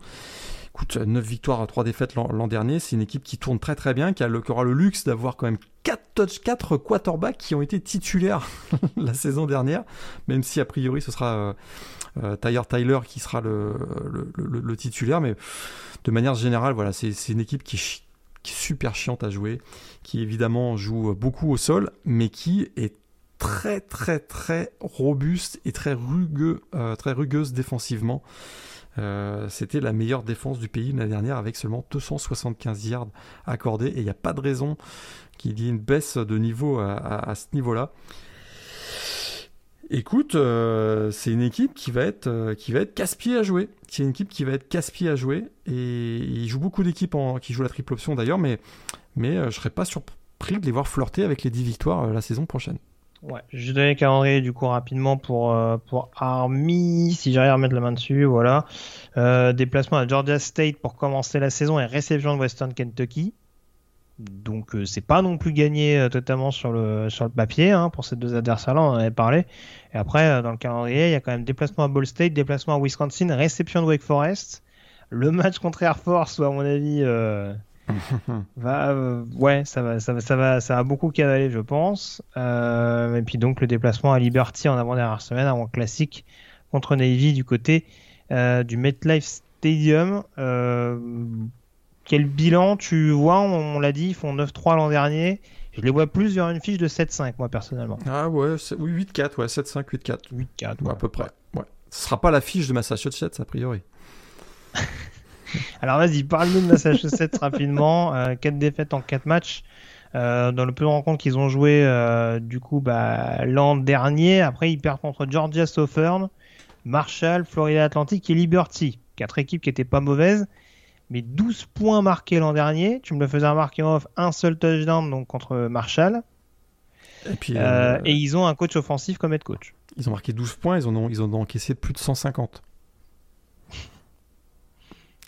Speaker 2: Écoute, 9 victoires, 3 défaites l'an dernier. C'est une équipe qui tourne très très bien, qui, aura le luxe d'avoir quand même 4 touch 4 quarterbacks qui ont été titulaires la saison dernière, même si a priori ce sera euh, Tyler Tyler qui sera le, le, titulaire. Mais de manière générale, voilà, c'est une équipe qui qui est super chiante à jouer, qui évidemment joue beaucoup au sol, mais qui est très très très robuste et très rugueux, euh, très rugueuse défensivement. Euh, C'était la meilleure défense du pays l'année dernière avec seulement 275 yards accordés et il n'y a pas de raison qu'il y ait une baisse de niveau à, ce niveau-là. Écoute, euh, c'est une équipe qui va être qui va être casse-pied à jouer. C'est une équipe qui va être casse-pied à jouer et il joue beaucoup d'équipes qui jouent la triple option d'ailleurs, mais mais je serais pas surpris de les voir flirter avec les 10 victoires la saison prochaine.
Speaker 1: Ouais, je donner le calendrier du coup rapidement pour, euh, pour Army, si j'arrive à remettre la main dessus, voilà. Euh, déplacement à Georgia State pour commencer la saison et réception de Western Kentucky. Donc euh, c'est pas non plus gagné totalement sur le, sur le papier hein, pour ces deux adversaires-là, on en avait parlé. Et après, dans le calendrier, il y a quand même déplacement à Ball State, déplacement à Wisconsin, réception de Wake Forest. Le match contre Air Force, ou à mon avis, va, euh, ouais, ça va, ça va, ça va, ça va beaucoup cavaler, je pense. Euh, et puis donc le déplacement à Liberty en avant-dernière semaine, avant classique contre Navy du côté euh, du MetLife Stadium. Quel bilan tu vois? On, on l'a dit, ils font 9-3 l'an dernier. Je les vois plus vers une fiche de 7-5, moi personnellement.
Speaker 2: Ah ouais, oui 8-4, ouais 7-5, 8-4.
Speaker 1: 8-4.
Speaker 2: Ouais, à peu près. Ouais. Ce sera pas la fiche de Massachusetts a priori.
Speaker 1: Alors vas-y, parle-nous de Massachusetts rapidement. Euh, 4 défaites en 4 matchs. Euh, dans le peu de rencontres qu'ils ont joué euh, du coup bah, l'an dernier. Après, ils perdent contre Georgia Southern, Marshall, Florida Atlantic et Liberty. Quatre équipes qui étaient pas mauvaises. Mais 12 points marqués l'an dernier. Tu me le faisais remarquer en off. Un seul touchdown donc contre Marshall.
Speaker 2: Et puis
Speaker 1: Euh,
Speaker 2: euh,
Speaker 1: et ils ont un coach offensif comme head coach.
Speaker 2: ils ont marqué 12 points, ils en ont, ils en ont encaissé plus de 150.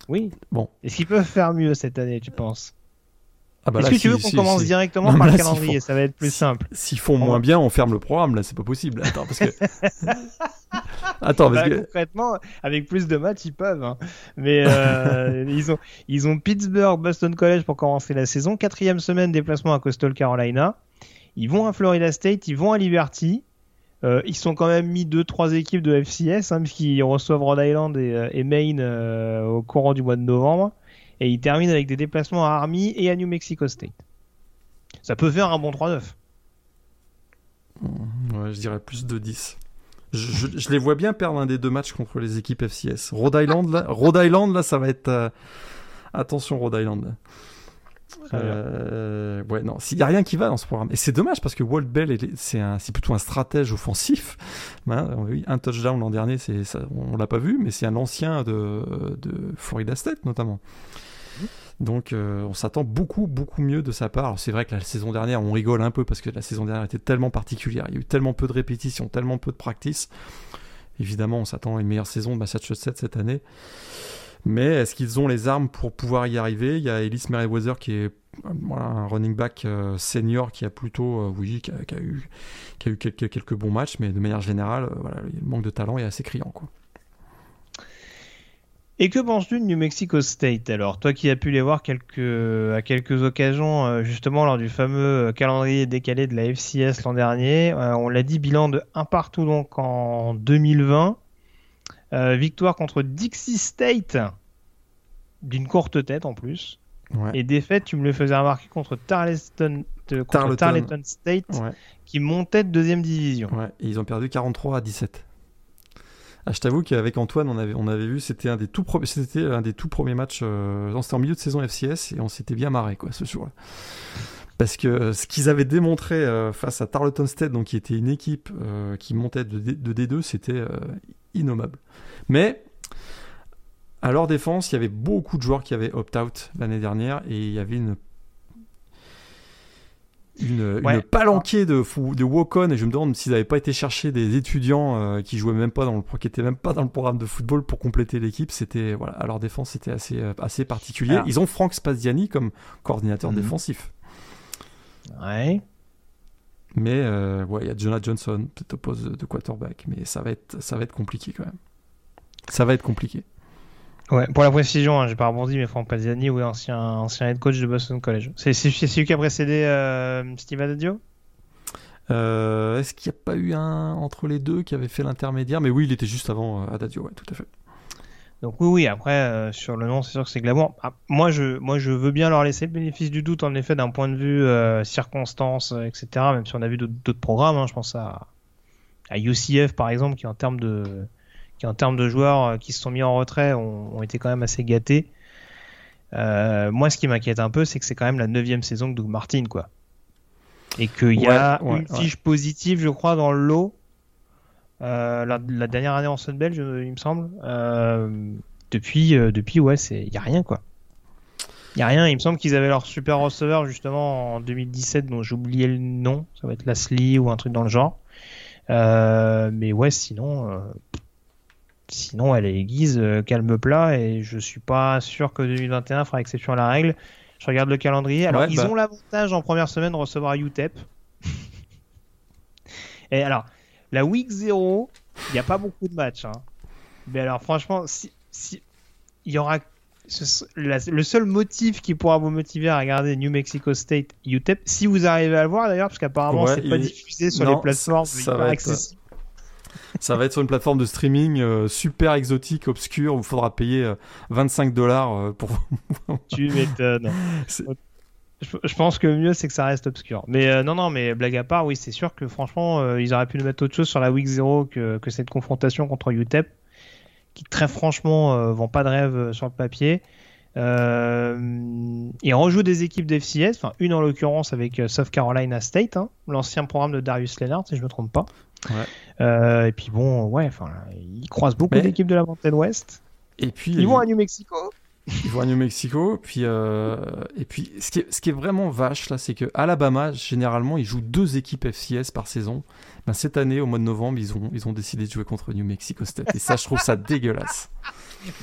Speaker 1: Oui.
Speaker 2: Bon.
Speaker 1: Est-ce qu'ils peuvent faire mieux cette année, tu penses?
Speaker 2: Ah bah
Speaker 1: Est-ce que tu
Speaker 2: si-
Speaker 1: veux qu'on
Speaker 2: si-
Speaker 1: commence
Speaker 2: si-
Speaker 1: directement
Speaker 2: Non,
Speaker 1: par le calendrier? Ça va être plus
Speaker 2: si-
Speaker 1: simple.
Speaker 2: S'ils font
Speaker 1: On
Speaker 2: moins bien, on ferme le programme, là, c'est pas possible. Attends, parce que. Attends, parce
Speaker 1: Bah,
Speaker 2: que.
Speaker 1: concrètement, avec plus de matchs, ils peuvent. hein. Mais euh, ils, ont, ils ont Pittsburgh, Boston College pour commencer la saison. Quatrième semaine, déplacement à Coastal Carolina. Ils vont à Florida State, ils vont à Liberty. Euh, ils sont quand même mis deux, trois équipes de FCS, hein, puisqu'ils reçoivent Rhode Island et, euh, Maine euh, au courant du mois de novembre. et ils terminent avec des déplacements à Army et à New Mexico State. Ça peut faire un bon 3-9.
Speaker 2: Ouais, je dirais plus de 10. Je, les vois bien perdre un des deux matchs contre les équipes FCS. Rhode Island, là, Rhode Island, là ça va être. Attention, Rhode Island. Euh, ouais, non, s'il n'y a rien qui va dans ce programme. Et c'est dommage parce que Walt Bell, c'est plutôt un stratège offensif. Hein, un touchdown l'an dernier, on l'a pas vu, mais c'est un ancien de, de, Florida State notamment. Donc euh, on s'attend beaucoup, beaucoup mieux de sa part. C'est vrai que la saison dernière, on rigole un peu parce que la saison dernière était tellement particulière. Il y a eu tellement peu de répétitions, tellement peu de practice. Évidemment, on s'attend à une meilleure saison de Massachusetts cette année. Mais est-ce qu'ils ont les armes pour pouvoir y arriver? Il y a Ellis Merriweather qui est un running back euh, senior qui a plutôt, euh, oui, qui a, eu, quelques, bons matchs, mais de manière générale, euh, le manque de talent est assez criant. Quoi.
Speaker 1: Et que penses-tu de New Mexico State alors? Toi qui as pu les voir à quelques occasions, justement lors du fameux calendrier décalé de la FCS l'an dernier, on l'a dit, bilan de 1 partout donc en 2020. Victoire contre Dixie State, d'une courte tête en plus. Et défaite, tu me le faisais remarquer contre Tarleton, Tarleton. State, qui montait de deuxième division.
Speaker 2: ils ont perdu 43 à 17. Ah, je t'avoue qu'avec Antoine, on avait, on avait vu, c'était un des tout premiers, c'était un des tout premiers matchs. Euh, c'était en milieu de saison FCS et on s'était bien marré quoi ce jour-là. Parce que euh, ce qu'ils avaient démontré euh, face à Tarleton State, donc qui était une équipe qui montait de, de D2, c'était innommable. Mais à leur défense, il y avait beaucoup de joueurs qui avaient opt-out l'année dernière et il y avait une une, palanquée de, de walk-on et je me demande s'ils n'avaient pas été chercher des étudiants euh, qui jouaient même pas dans le qui étaient même pas dans le programme de football pour compléter l'équipe. C'était voilà à leur défense c'était assez euh, assez particulier. Ils ont Frank Spaziani comme coordinateur mhm. défensif
Speaker 1: ouais.
Speaker 2: Mais euh, ouais il y a Jonah Johnson peut-être au poste de quarterback mais ça va être ça va être compliqué quand même. Ça va être compliqué.
Speaker 1: Ouais, pour la précision, hein, j'ai pas rebondi, mais Franck Paziani, oui, ancien, ancien head coach de Boston College. C'est celui qui a précédé euh, Steve Adadio
Speaker 2: euh, Est-ce qu'il n'y a pas eu un entre les deux qui avait fait l'intermédiaire? Mais oui, il était juste avant euh, Adadio, ouais, tout à fait.
Speaker 1: Donc oui, oui, après, euh, sur le nom, c'est sûr que c'est glamour. Ah, moi, je, moi, je veux bien leur laisser le bénéfice du doute, en effet, d'un point de vue euh, circonstances, etc. Même si on a vu d'autres programmes, hein, je pense à, à UCF, par exemple, qui en termes de en termes de joueurs euh, qui se sont mis en retrait ont, été quand même assez gâtés. Euh, moi, ce qui m'inquiète un peu, c'est que c'est quand même la neuvième saison de Doug Martin, quoi. Et qu'il y a une fiche positive, je crois, dans le lot. Euh, la, dernière année en Sunbelt, il me semble. depuis, depuis, ouais, c'est, y a rien, quoi. Il y a rien. Il me semble qu'ils avaient leur super receveur justement en 2017, dont j'ai oublié le nom. Ça va être Lashley ou un truc dans le genre. mais ouais, sinon, Sinon, elle est aiguise, euh, calme plat, et je suis pas sûr que 2021 fera exception à la règle. Je regarde le calendrier. Alors, ils bah. ont l'avantage en première semaine de recevoir UTEP. et alors, la week 0, il n'y a pas beaucoup de matchs. Hein. Mais alors, franchement, si, il y aura le seul motif qui pourra vous motiver à regarder New Mexico State UTEP, si vous arrivez à le voir d'ailleurs, parce qu'apparemment c'est pas diffusé sur les plateformes, ça, pas accessible
Speaker 2: ça va être sur une plateforme de streaming euh, super exotique, obscure, où il faudra payer 25 euh, dollars euh, pour.
Speaker 1: tu m'étonnes. Je, pense que le mieux c'est que ça reste obscur. Mais non, non, mais blague à part, oui, c'est sûr que franchement, ils auraient pu nous mettre autre chose sur la Week 0 que, que cette confrontation contre UTEP, qui très franchement vend pas de rêve sur le papier. Euh, il rejoue des équipes d'FCS, enfin une en l'occurrence avec South Carolina State, hein, l'ancien programme de Darius Leonard, si je me trompe pas. Euh, et puis bon, ouais, enfin, ils croisent beaucoup d'équipes de la Mountain West.
Speaker 2: Et puis
Speaker 1: ils vont à New Mexico.
Speaker 2: Ils vont à New Mexico. Puis euh, et puis ce qui, est, ce qui est vraiment vache là, c'est que Alabama généralement ils jouent deux équipes FCS par saison. Ben, cette année, au mois de novembre, ils ont ils ont décidé de jouer contre New Mexico State. Et ça, je trouve ça dégueulasse.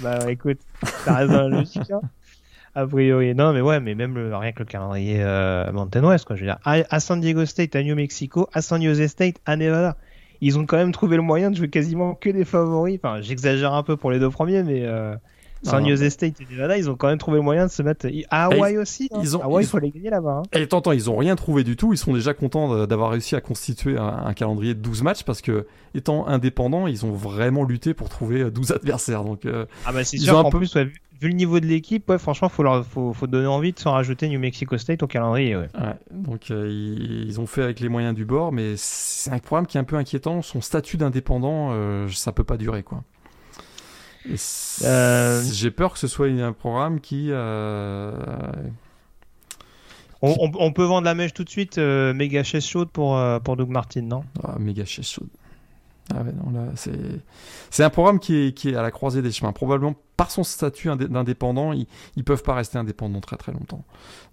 Speaker 1: Bah écoute, t'as raison logique. A priori. Non, mais ouais, mais même rien que le calendrier euh, Mountain West, quoi. Je veux dire, à, San Diego State, à New Mexico, à San Jose State, à Nevada ils ont quand même trouvé le moyen de jouer quasiment que des favoris. Enfin, j'exagère un peu pour les deux premiers, mais euh, San Jose State et Nevada, ils ont quand même trouvé le moyen de se mettre à Hawaï aussi. Hein. Ils ont, Hawaï, il faut les gagner là-bas. Hein.
Speaker 2: Et t'entends, ils ont rien trouvé du tout. Ils sont déjà contents d'avoir réussi à constituer un, calendrier de 12 matchs parce que, étant indépendants, ils ont vraiment lutté pour trouver 12 adversaires. Donc, euh,
Speaker 1: ah bah c'est sûr. En peu... plus, vu le niveau de l'équipe, ouais, franchement, faut leur, faut, faut donner envie de s'en rajouter New Mexico State au calendrier. Ouais.
Speaker 2: donc euh, ils, ont fait avec les moyens du bord, mais c'est un programme qui est un peu inquiétant. Son statut d'indépendant, euh, ça peut pas durer, quoi. Euh, j'ai peur que ce soit un programme qui.
Speaker 1: On, peut vendre la mèche tout de suite, méga chaise chaude pour, pour Doug Martin, non?
Speaker 2: Ah, Méga chaise chaude. Ah c'est un programme qui est, qui est à la croisée des chemins. Probablement par son statut d'indépendant, ils, ne peuvent pas rester indépendants très très longtemps.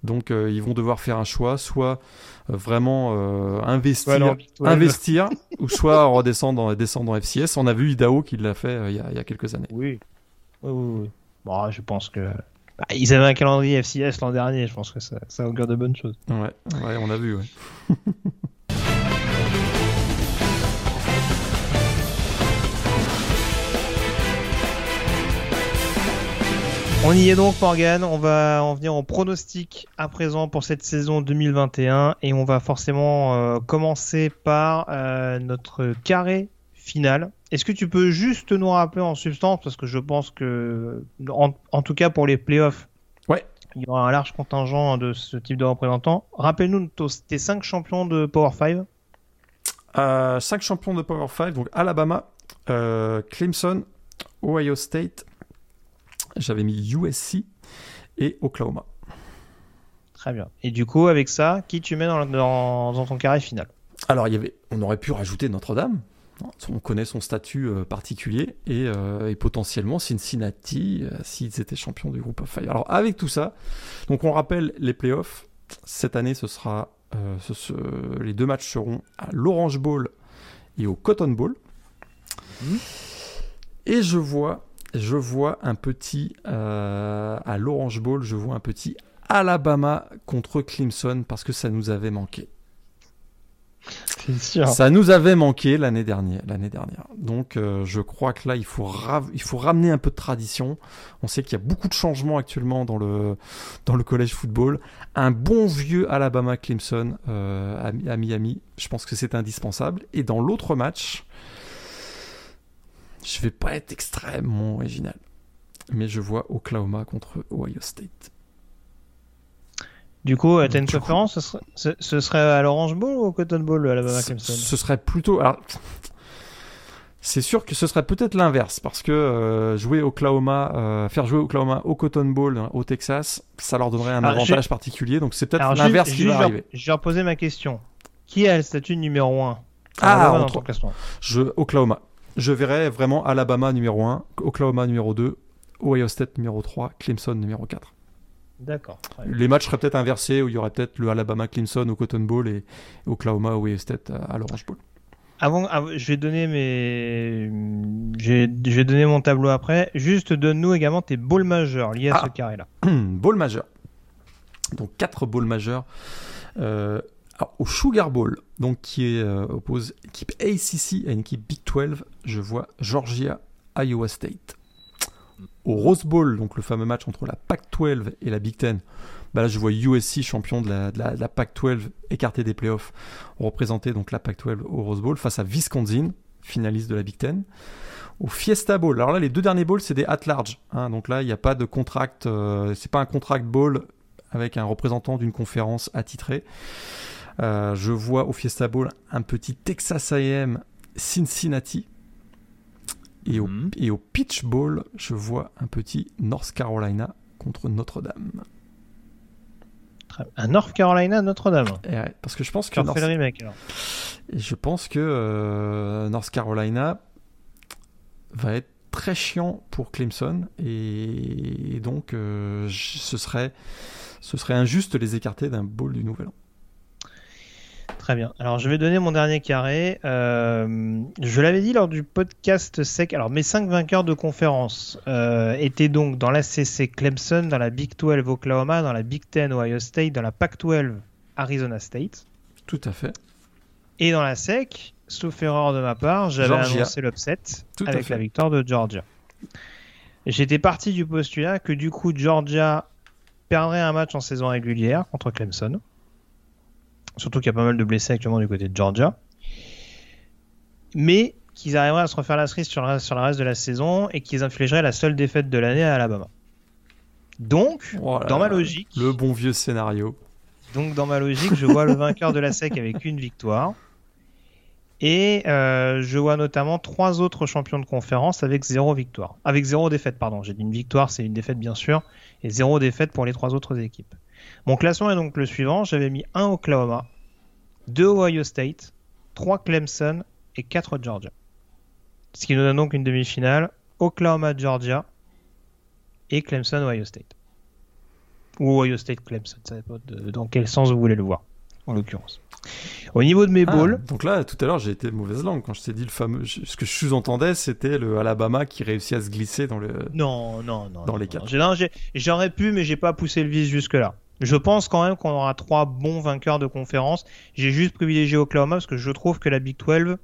Speaker 2: Donc euh, ils vont devoir faire un choix, soit euh, vraiment euh, investir, investir ou soit redescendre dans, descendre dans FCS. On a vu Idaho qui l'a fait il y, a, quelques années.
Speaker 1: Oui, oui, oui. Bon, je pense que bah, ils avaient un calendrier FCS l'an dernier. Je pense que ça, ça augure de bonnes choses.
Speaker 2: Ouais, ouais on a vu. Ouais.
Speaker 1: On y est donc Morgan, on va en venir en pronostic à présent pour cette saison 2021 et on va forcément euh, commencer par euh, notre carré final. Est-ce que tu peux juste nous rappeler en substance, parce que je pense que, en, tout cas pour les playoffs,
Speaker 2: ouais.
Speaker 1: il y aura un large contingent de ce type de représentants. Rappelle-nous tes 5 champions de Power 5.
Speaker 2: 5 euh, champions de Power 5, donc Alabama, Clemson, Ohio State, j'avais mis USC et Oklahoma.
Speaker 1: Très bien. Et du coup, avec ça, qui tu mets dans, dans, ton carré final?
Speaker 2: Alors, il y avait, on aurait pu rajouter Notre-Dame. On connaît son statut euh, particulier euh, et, potentiellement Cincinnati euh, s'ils étaient champions du groupe of five. Alors avec tout ça, donc on rappelle les playoffs. Cette année, ce sera les deux matchs seront à l'Orange Bowl et au Cotton Bowl. Mmh. Et je vois je vois un petit euh, à l'Orange Bowl, je vois un petit Alabama contre Clemson parce que ça nous avait manqué.
Speaker 1: Sûr.
Speaker 2: Ça nous avait manqué l'année dernière, l'année dernière. Donc euh, je crois que là il faut il faut ramener un peu de tradition. On sait qu'il y a beaucoup de changements actuellement dans le dans le collège football. Un bon vieux Alabama Clemson euh, à Miami, je pense que c'est indispensable. Et dans l'autre match, je vais pas être extrêmement original. Mais je vois Oklahoma contre Ohio State.
Speaker 1: Du coup, tu as une préférence ce serait, à l'Orange Bowl ou au Cotton Bowl à la
Speaker 2: Clemson Ce serait plutôt. Alors, c'est sûr que ce serait peut-être l'inverse parce que euh, jouer Oklahoma, euh, faire jouer Oklahoma au Cotton Bowl hein, au Texas, ça leur donnerait un avantage particulier. Donc c'est peut-être l'inverse qui va arriver.
Speaker 1: Je vais reposer ma question. Qui a le statut numéro 1
Speaker 2: Ah, entre... Je Oklahoma je verrais vraiment Alabama numéro 1, Oklahoma numéro 2, Ohio State numéro 3, Clemson numéro 4.
Speaker 1: D'accord.
Speaker 2: Les matchs seraient peut-être inversés, où il y aurait peut-être le Alabama Clemson au Cotton Bowl et Oklahoma Ohio State à l'Orange Bowl.
Speaker 1: Avant, je vais donner mes, vais donner mon tableau après. Juste donne-nous également tes balls majeurs liés à ce ah. carré-là.
Speaker 2: ball majeur. Donc quatre balls majeurs. Euh, au Sugar Bowl, qui euh, oppose équipe ACC à une équipe Big 12, je vois Georgia, Iowa State. Au Rose Bowl, donc le fameux match entre la Pac-12 et la Big 10, bah là je vois USC champion de la, Pac-12 écarté des playoffs, représenté donc la Pac-12 au Rose Bowl face à Wisconsin, finaliste de la Big 10 au Fiesta Bowl. Alors là, les deux derniers bowls, c'est des at large. Hein. donc là, il n'y a pas de contract. Euh, c'est pas un contract bowl avec un représentant d'une conférence attitrée. Euh, je vois au Fiesta Bowl un petit Texas AM Cincinnati. Et au, mhm. et au Pitch Bowl, je vois un petit North Carolina contre Notre-Dame.
Speaker 1: Un North Carolina Notre-Dame.
Speaker 2: parce que je pense que. North... Et je pense que euh, North Carolina va être très chiant pour Clemson et, donc euh, ce serait ce serait injuste de les écarter d'un bowl du Nouvel An.
Speaker 1: Très bien. Alors, je vais donner mon dernier carré. Euh, je l'avais dit lors du podcast sec. Alors, mes cinq vainqueurs de conférence euh, étaient donc dans la CC Clemson, dans la Big 12 Oklahoma, dans la Big 10 Ohio State, dans la Pac 12 Arizona State.
Speaker 2: Tout à fait.
Speaker 1: Et dans la SEC, sauf erreur de ma part, j'avais annoncé l'upset avec la victoire de Georgia. J'étais parti du postulat que du coup Georgia perdrait un match en saison régulière contre Clemson. Surtout qu'il y a pas mal de blessés actuellement du côté de Georgia. Mais qu'ils arriveraient à se refaire la cerise sur, sur le reste de la saison et qu'ils infligeraient la seule défaite de l'année à Alabama. Donc,
Speaker 2: Oh
Speaker 1: dans ma logique,
Speaker 2: Le bon vieux scénario.
Speaker 1: donc dans ma logique, je vois le vainqueur de la SEC avec une victoire. Et euh, je vois notamment trois autres champions de conférence avec zéro victoire. Avec zéro défaite, pardon. J'ai dit une victoire, c'est une défaite bien sûr. Et zéro défaite pour les trois autres équipes. Mon classement est donc le suivant. J'avais mis un Oklahoma, deux Ohio State, trois Clemson et quatre Georgia. Ce qui nous donne donc une demi-finale. Oklahoma-Georgia et Clemson-Ohio State. Ou Ohio State-Clemson, ça dépend de- dans quel sens vous voulez le voir, en l'occurrence. Au niveau de mes
Speaker 2: Ah,
Speaker 1: bowls,
Speaker 2: donc là, tout à l'heure, j'ai été mauvaise langue quand je t'ai dit le fameux. Ce que je sous-entendais, c'était le Alabama qui réussit à se glisser dans le.
Speaker 1: non, non, non.
Speaker 2: Dans
Speaker 1: non,
Speaker 2: les quatre.
Speaker 1: J'aurais pu, mais j'ai pas poussé le vice jusque-là. Je pense quand même qu'on aura trois bons vainqueurs de conférence. J'ai juste privilégié Oklahoma parce que je trouve que la Big 12,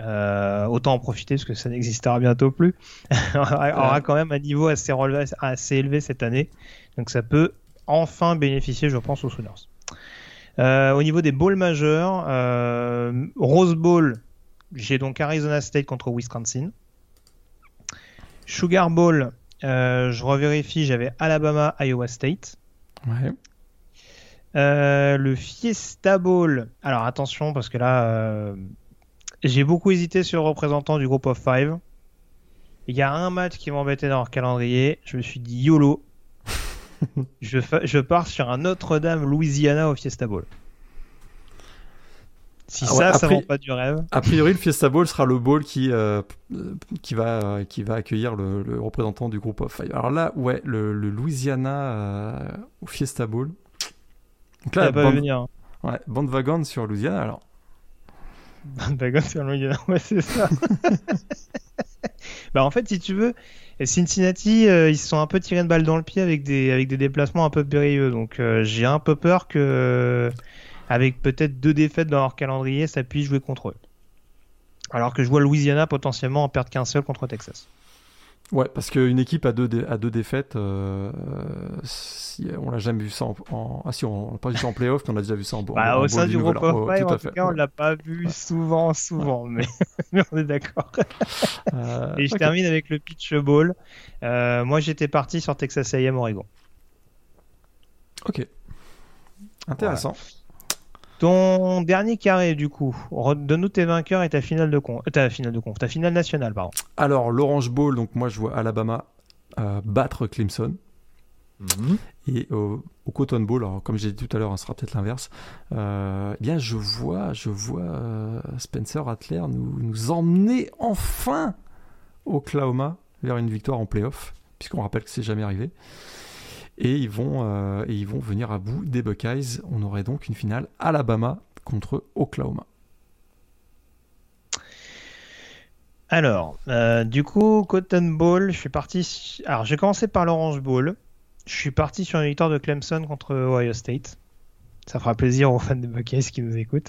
Speaker 1: euh, autant en profiter parce que ça n'existera bientôt plus, aura quand même un niveau assez, relevé, assez élevé cette année. Donc ça peut enfin bénéficier, je pense, aux Sooners. Euh, au niveau des bowls majeurs, euh, Rose Bowl, j'ai donc Arizona State contre Wisconsin. Sugar Bowl, euh, je revérifie, j'avais Alabama, Iowa State.
Speaker 2: Ouais.
Speaker 1: Euh, le Fiesta Bowl, alors attention parce que là, euh, j'ai beaucoup hésité sur le représentant du groupe of five. Il y a un match qui m'embêtait dans leur calendrier. Je me suis dit YOLO. je, je pars sur un Notre-Dame Louisiana au Fiesta Bowl. Si
Speaker 2: Ah ouais,
Speaker 1: ça, ça vend pas du rêve.
Speaker 2: A priori, le Fiesta Bowl sera le bowl qui, euh, qui, va, euh, qui va accueillir le, le représentant du groupe of five. Alors là, ouais, le, le Louisiana euh, au Fiesta Bowl. Donc là,
Speaker 1: va pas
Speaker 2: bande,
Speaker 1: venir. hein.
Speaker 2: ouais, bandwagon sur Louisiana. Alors,
Speaker 1: Bandwagon sur Louisiana, ouais, c'est ça. bah en fait, si tu veux, Cincinnati, euh, ils se sont un peu tirés de balle dans le pied avec des, avec des déplacements un peu périlleux. Donc j'ai un peu peur que, avec peut-être deux défaites dans leur calendrier, ça puisse jouer contre eux. Alors que je vois Louisiana potentiellement en perdre qu'un seul contre Texas.
Speaker 2: ouais, parce qu'une équipe à deux, dé- à deux défaites, euh, si, on l'a jamais vu ça en, en- Ah si, on l'a pas vu ça en playoff, mais on a déjà vu ça en,
Speaker 1: Bah,
Speaker 2: en
Speaker 1: au sein du groupe of
Speaker 2: Ouais, tout
Speaker 1: en
Speaker 2: fait,
Speaker 1: tout cas, on
Speaker 2: ouais.
Speaker 1: l'a pas vu souvent, souvent, mais, mais on est d'accord.
Speaker 2: Euh,
Speaker 1: Et je termine avec le pitch ball. Euh, moi, j'étais parti sur Texas A&M Oregon.
Speaker 2: Ok. Intéressant.
Speaker 1: Ton dernier carré, du coup, donne-nous tes vainqueurs et ta finale de con, euh, ta finale de conf, ta finale nationale, pardon.
Speaker 2: Alors, l'Orange Bowl, donc moi je vois Alabama euh, battre Clemson. Et au, au Cotton Bowl, alors comme j'ai dit tout à l'heure, ce sera peut-être l'inverse. euh, eh bien, je vois, je vois euh, Spencer Rattler nous, nous emmener enfin Oklahoma vers une victoire en playoff, puisqu'on rappelle que c'est jamais arrivé. Et ils vont, euh, et ils vont venir à bout des Buckeyes. On aurait donc une finale Alabama contre Oklahoma.
Speaker 1: Alors, euh, du coup, Cotton Bowl, je suis parti. Alors, j'ai commencé par l'Orange Bowl. Je suis parti sur une victoire de Clemson contre Ohio State. Ça fera plaisir aux fans des Buckeyes qui nous écoutent.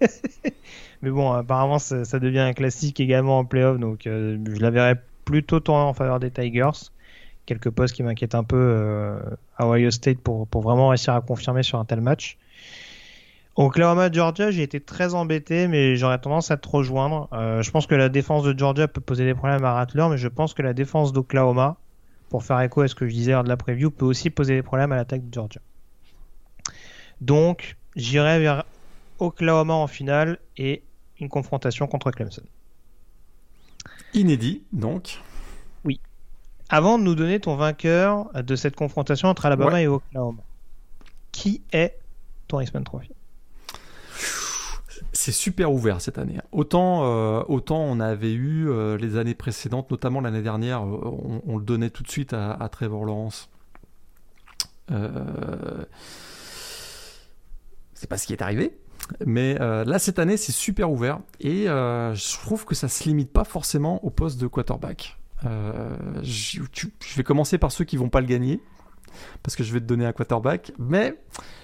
Speaker 1: Mais bon, apparemment, ça, ça devient un classique également en playoff, donc euh, je la verrai plutôt tourner en faveur des Tigers. Quelques postes qui m'inquiètent un peu euh, à Ohio State pour, pour vraiment réussir à confirmer sur un tel match. Oklahoma Georgia, j'ai été très embêté, mais j'aurais tendance à te rejoindre. Euh, je pense que la défense de Georgia peut poser des problèmes à Rattler, mais je pense que la défense d'Oklahoma, pour faire écho à ce que je disais lors de la preview, peut aussi poser des problèmes à l'attaque de Georgia. Donc, j'irai vers Oklahoma en finale et une confrontation contre Clemson.
Speaker 2: Inédit, donc.
Speaker 1: Avant de nous donner ton vainqueur de cette confrontation entre Alabama
Speaker 2: Ouais.
Speaker 1: et Oklahoma, qui est ton Heisman Trophy
Speaker 2: C'est super ouvert cette année. Autant, euh, autant on avait eu euh, les années précédentes, notamment l'année dernière, euh, on, on le donnait tout de suite à, à Trevor Lawrence. Euh, c'est pas ce qui est arrivé. Mais là, cette année, c'est super ouvert. Et je trouve que ça se limite pas forcément au poste de quarterback. Euh, je, vais commencer par ceux qui vont pas le gagner. Parce que je vais te donner un quarterback. Mais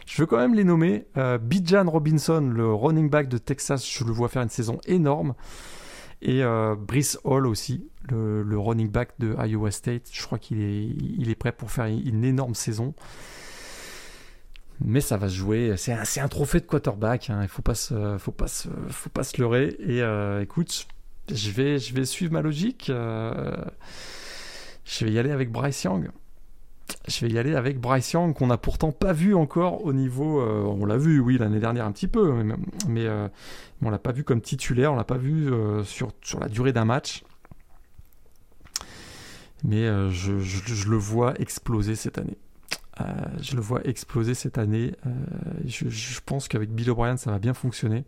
Speaker 2: je veux quand même les nommer. Euh, Bijan Robinson, le running back de Texas, je le vois faire une saison énorme. Et euh, Brice Hall aussi, le, running back de Iowa State. Je crois qu'il est, prêt pour faire une énorme saison. Mais ça va se jouer. C'est un, trophée de quarterback. hein. Il se, faut pas se leurrer. Et euh, écoute, je vais, je vais suivre ma logique. Euh, je vais y aller avec Bryce Young. je vais y aller avec Bryce Young qu'on n'a pourtant pas vu encore au niveau. Euh, on l'a vu, oui, l'année dernière un petit peu, mais, mais euh, on l'a pas vu comme titulaire, on l'a pas vu euh, sur, sur la durée d'un match. Mais je, je, le vois exploser cette année. je le vois exploser cette année. Je, je, pense qu'avec Bill O'Brien, ça va bien fonctionner.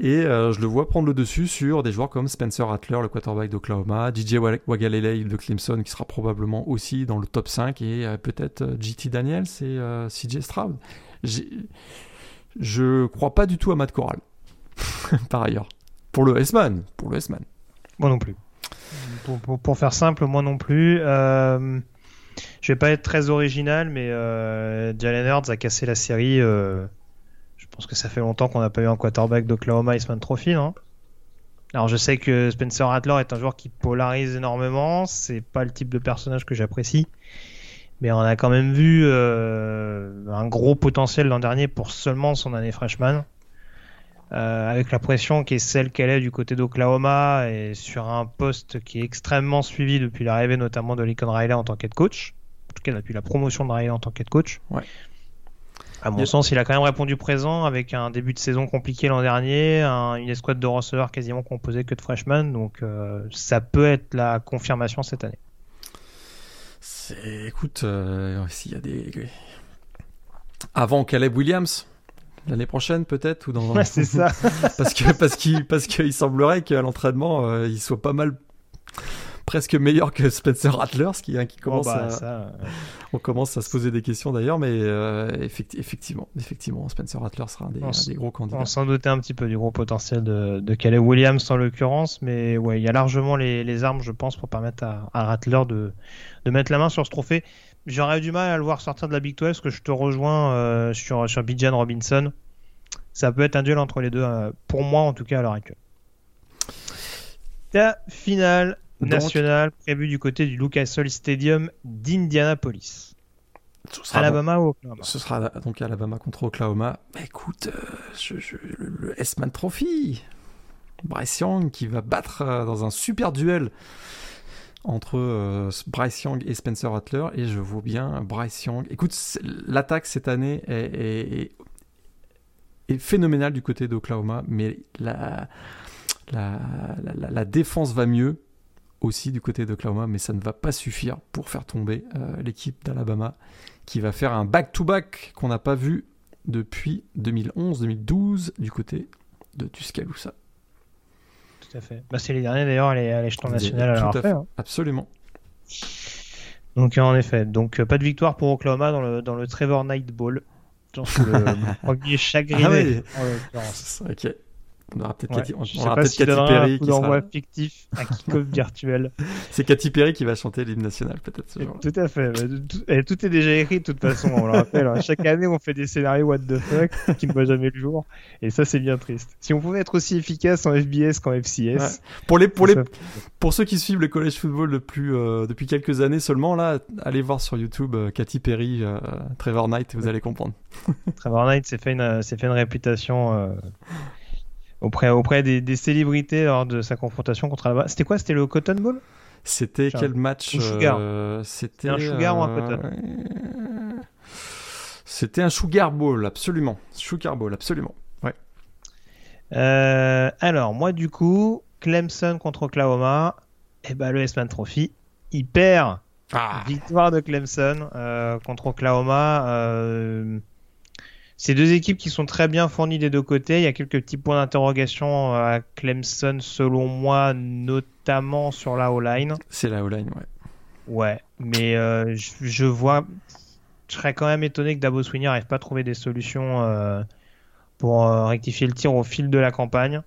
Speaker 2: Et euh, je le vois prendre le dessus sur des joueurs comme Spencer Rattler, le quarterback d'Oklahoma, DJ Wagalele de Clemson, qui sera probablement aussi dans le top 5, et euh, peut-être euh, JT Daniels et CJ Stroud. Je crois pas du tout à Matt Corral, par ailleurs. Pour le S-Man. Pour le S-Man.
Speaker 1: Moi non plus. Pour, pour, faire simple, moi non plus. Euh, je vais pas être très original, mais Jalen Hurts a cassé la série pense que ça fait longtemps qu'on n'a pas eu un quarterback d'Oklahoma Iceman Trophy, non? Alors je sais que Spencer Rattler est un joueur qui polarise énormément, c'est pas le type de personnage que j'apprécie, mais on a quand même vu euh, un gros potentiel l'an dernier pour seulement son année freshman, euh, avec la pression qui est celle qu'elle est du côté d'Oklahoma et sur un poste qui est extrêmement suivi depuis l'arrivée notamment de Lincoln Riley en tant qu'head coach, en tout cas depuis la promotion de Riley en tant qu'head coach. À mon sens, il a quand même répondu présent avec un début de saison compliqué l'an dernier, une escouade de receveurs quasiment composée que de freshmen, donc euh, ça peut être la confirmation cette année.
Speaker 2: Écoute, euh, s'il y a des. Avant Caleb Williams, l'année prochaine peut-être ou dans
Speaker 1: c'est ça
Speaker 2: parce que parce qu'il parce qu'il semblerait qu'à l'entraînement euh, il soit pas mal presque meilleur que Spencer Rattler, ce qui, hein, qui commence bah, à, on commence à se poser des questions d'ailleurs, mais euh, effectivement, effectivement, Spencer Rattler sera un des, gros candidats.
Speaker 1: On s'en doutait un petit peu du gros potentiel de, de Calais Williams en l'occurrence, mais ouais, il y a largement les, armes, je pense, pour permettre à, Rattler de, de mettre la main sur ce trophée. J'aurais du mal à le voir sortir de la Big 12 parce que je te rejoins euh, sur, sur Bijan Robinson. Ça peut être un duel entre les deux, euh, pour moi en tout cas à l'heure actuelle. La finale national prévu du côté du Lucas Oil Stadium d'Indianapolis. Alabama ou Oklahoma
Speaker 2: Ce sera donc Alabama contre Oklahoma. Bah, écoute, euh, le, S-Man Trophy. Bryce Young qui va battre euh, dans un super duel entre euh, Bryce Young et Spencer Rattler. Et je vois bien Bryce Young. Écoute, l'attaque cette année est, est, phénoménale du côté d'Oklahoma, mais la, la, la, défense va mieux aussi du côté d'Oklahoma, mais ça ne va pas suffire pour faire tomber euh, l'équipe d'Alabama qui va faire un back-to-back qu'on n'a pas vu depuis 2011-2012 du côté de Tuscaloosa.
Speaker 1: Tout à fait. Bah, c'est les derniers d'ailleurs à l'échelon national à, à fait, hein.
Speaker 2: Absolument.
Speaker 1: Donc en effet, donc euh, pas de victoire pour Oklahoma dans le, dans le Trevor Night Bowl. Dans le premier chagriné.
Speaker 2: Ah ok. On aura peut-être
Speaker 1: Katy, Perry qui sera... fictif, un kick-off virtuel.
Speaker 2: C'est Katy Perry qui va chanter l'hymne national peut-être
Speaker 1: Tout à fait. Tout, est déjà écrit de toute façon, on le rappelle. Hein. Chaque année, on fait des scénarios what the fuck qui ne voient jamais le jour. Et ça, c'est bien triste. Si on pouvait être aussi efficace en FBS qu'en FCS.
Speaker 2: Pour, les, pour, les, pour ceux qui suivent le college football depuis, euh, depuis quelques années seulement, là, allez voir sur YouTube euh, Katy Perry, euh, Trevor Knight, vous allez comprendre.
Speaker 1: Trevor Knight s'est fait, une, fait une réputation auprès, auprès des, célébrités lors de sa confrontation contre Alabama. C'était quoi? C'était le Cotton Bowl?
Speaker 2: C'était quel match
Speaker 1: euh, C'était un Sugar ou un Cotton?
Speaker 2: C'était un Sugar Bowl, absolument. Sugar Bowl, absolument. Ouais.
Speaker 1: Euh, alors, moi, du coup, Clemson contre Oklahoma, et eh ben, le S-Man Trophy, il perd. Ah. Victoire de Clemson euh, contre Oklahoma. C'est deux équipes qui sont très bien fournies des deux côtés. Il y a quelques petits points d'interrogation à Clemson, selon moi, notamment sur la O-line.
Speaker 2: C'est la O-line, ouais.
Speaker 1: Ouais, mais euh, je, vois. Je serais quand même étonné que Dabo Swinney n'arrive pas à trouver des solutions euh, pour euh, rectifier le tir au fil de la campagne.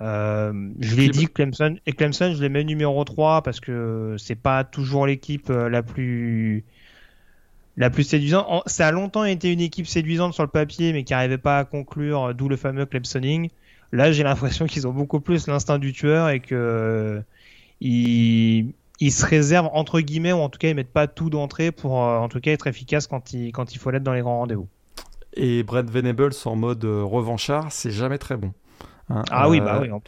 Speaker 1: je l'ai dit, Clemson, et Clemson, je les mets numéro 3 parce que c'est pas toujours l'équipe la plus la plus séduisante. Ça a longtemps été une équipe séduisante sur le papier, mais qui n'arrivait pas à conclure, d'où le fameux Clemsoning. Là, j'ai l'impression qu'ils ont beaucoup plus l'instinct du tueur et que ils, se réservent entre guillemets, ou en tout cas, ils mettent pas tout d'entrée pour, euh, en tout cas, être efficace quand il, quand il faut l'être dans les grands rendez-vous.
Speaker 2: Et Brett Venables en mode euh, revanchard, c'est jamais très bon. Hein,
Speaker 1: ah oui, bah oui, en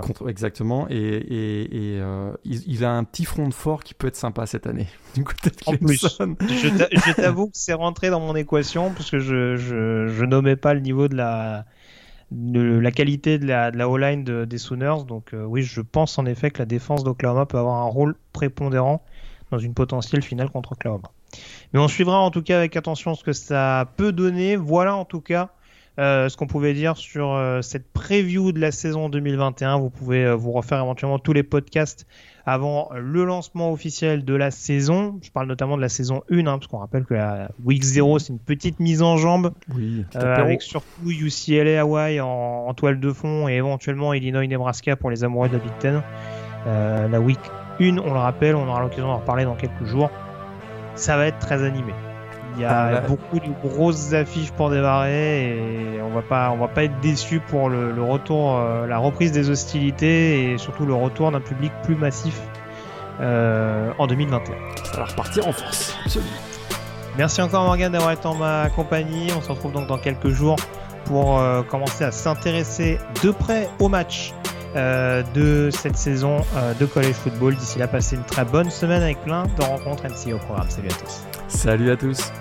Speaker 2: contre, exactement. Et, et, et il, a un petit front de fort qui peut être sympa cette année. Du côté de
Speaker 1: en plus, je t'avoue que c'est rentré dans mon équation parce que je, je, je nommais pas le niveau de la de la qualité de la, de la O-line des Sooners. Donc oui, je pense en effet que la défense d'Oklahoma peut avoir un rôle prépondérant dans une potentielle finale contre Oklahoma. Mais on suivra en tout cas avec attention ce que ça peut donner. Voilà en tout cas euh, ce qu'on pouvait dire sur euh, cette preview de la saison 2021. Vous pouvez euh, vous refaire éventuellement tous les podcasts avant le lancement officiel de la saison. Je parle notamment de la saison 1, hein, parce qu'on rappelle que la Week 0, c'est une petite mise en jambe,
Speaker 2: oui,
Speaker 1: avec surtout UCLA Hawaii en, en, toile de fond et éventuellement Illinois Nebraska pour les amoureux de la Big Ten. la Week 1, on le rappelle, on aura l'occasion d'en reparler dans quelques jours ça va être très animé. Il y a ah, beaucoup de grosses affiches pour démarrer et on va pas, on va pas être déçu pour le, retour, euh, la reprise des hostilités et surtout le retour d'un public plus massif euh, en 2021.
Speaker 2: Ça va repartir en force,
Speaker 1: Merci encore Morgan d'avoir été en ma compagnie. On se retrouve donc dans quelques jours pour euh, commencer à s'intéresser de près au match euh, de cette saison euh, de college football. D'ici là, passez une très bonne semaine avec plein de rencontres NCA au programme. Salut à tous.
Speaker 2: Salut à tous.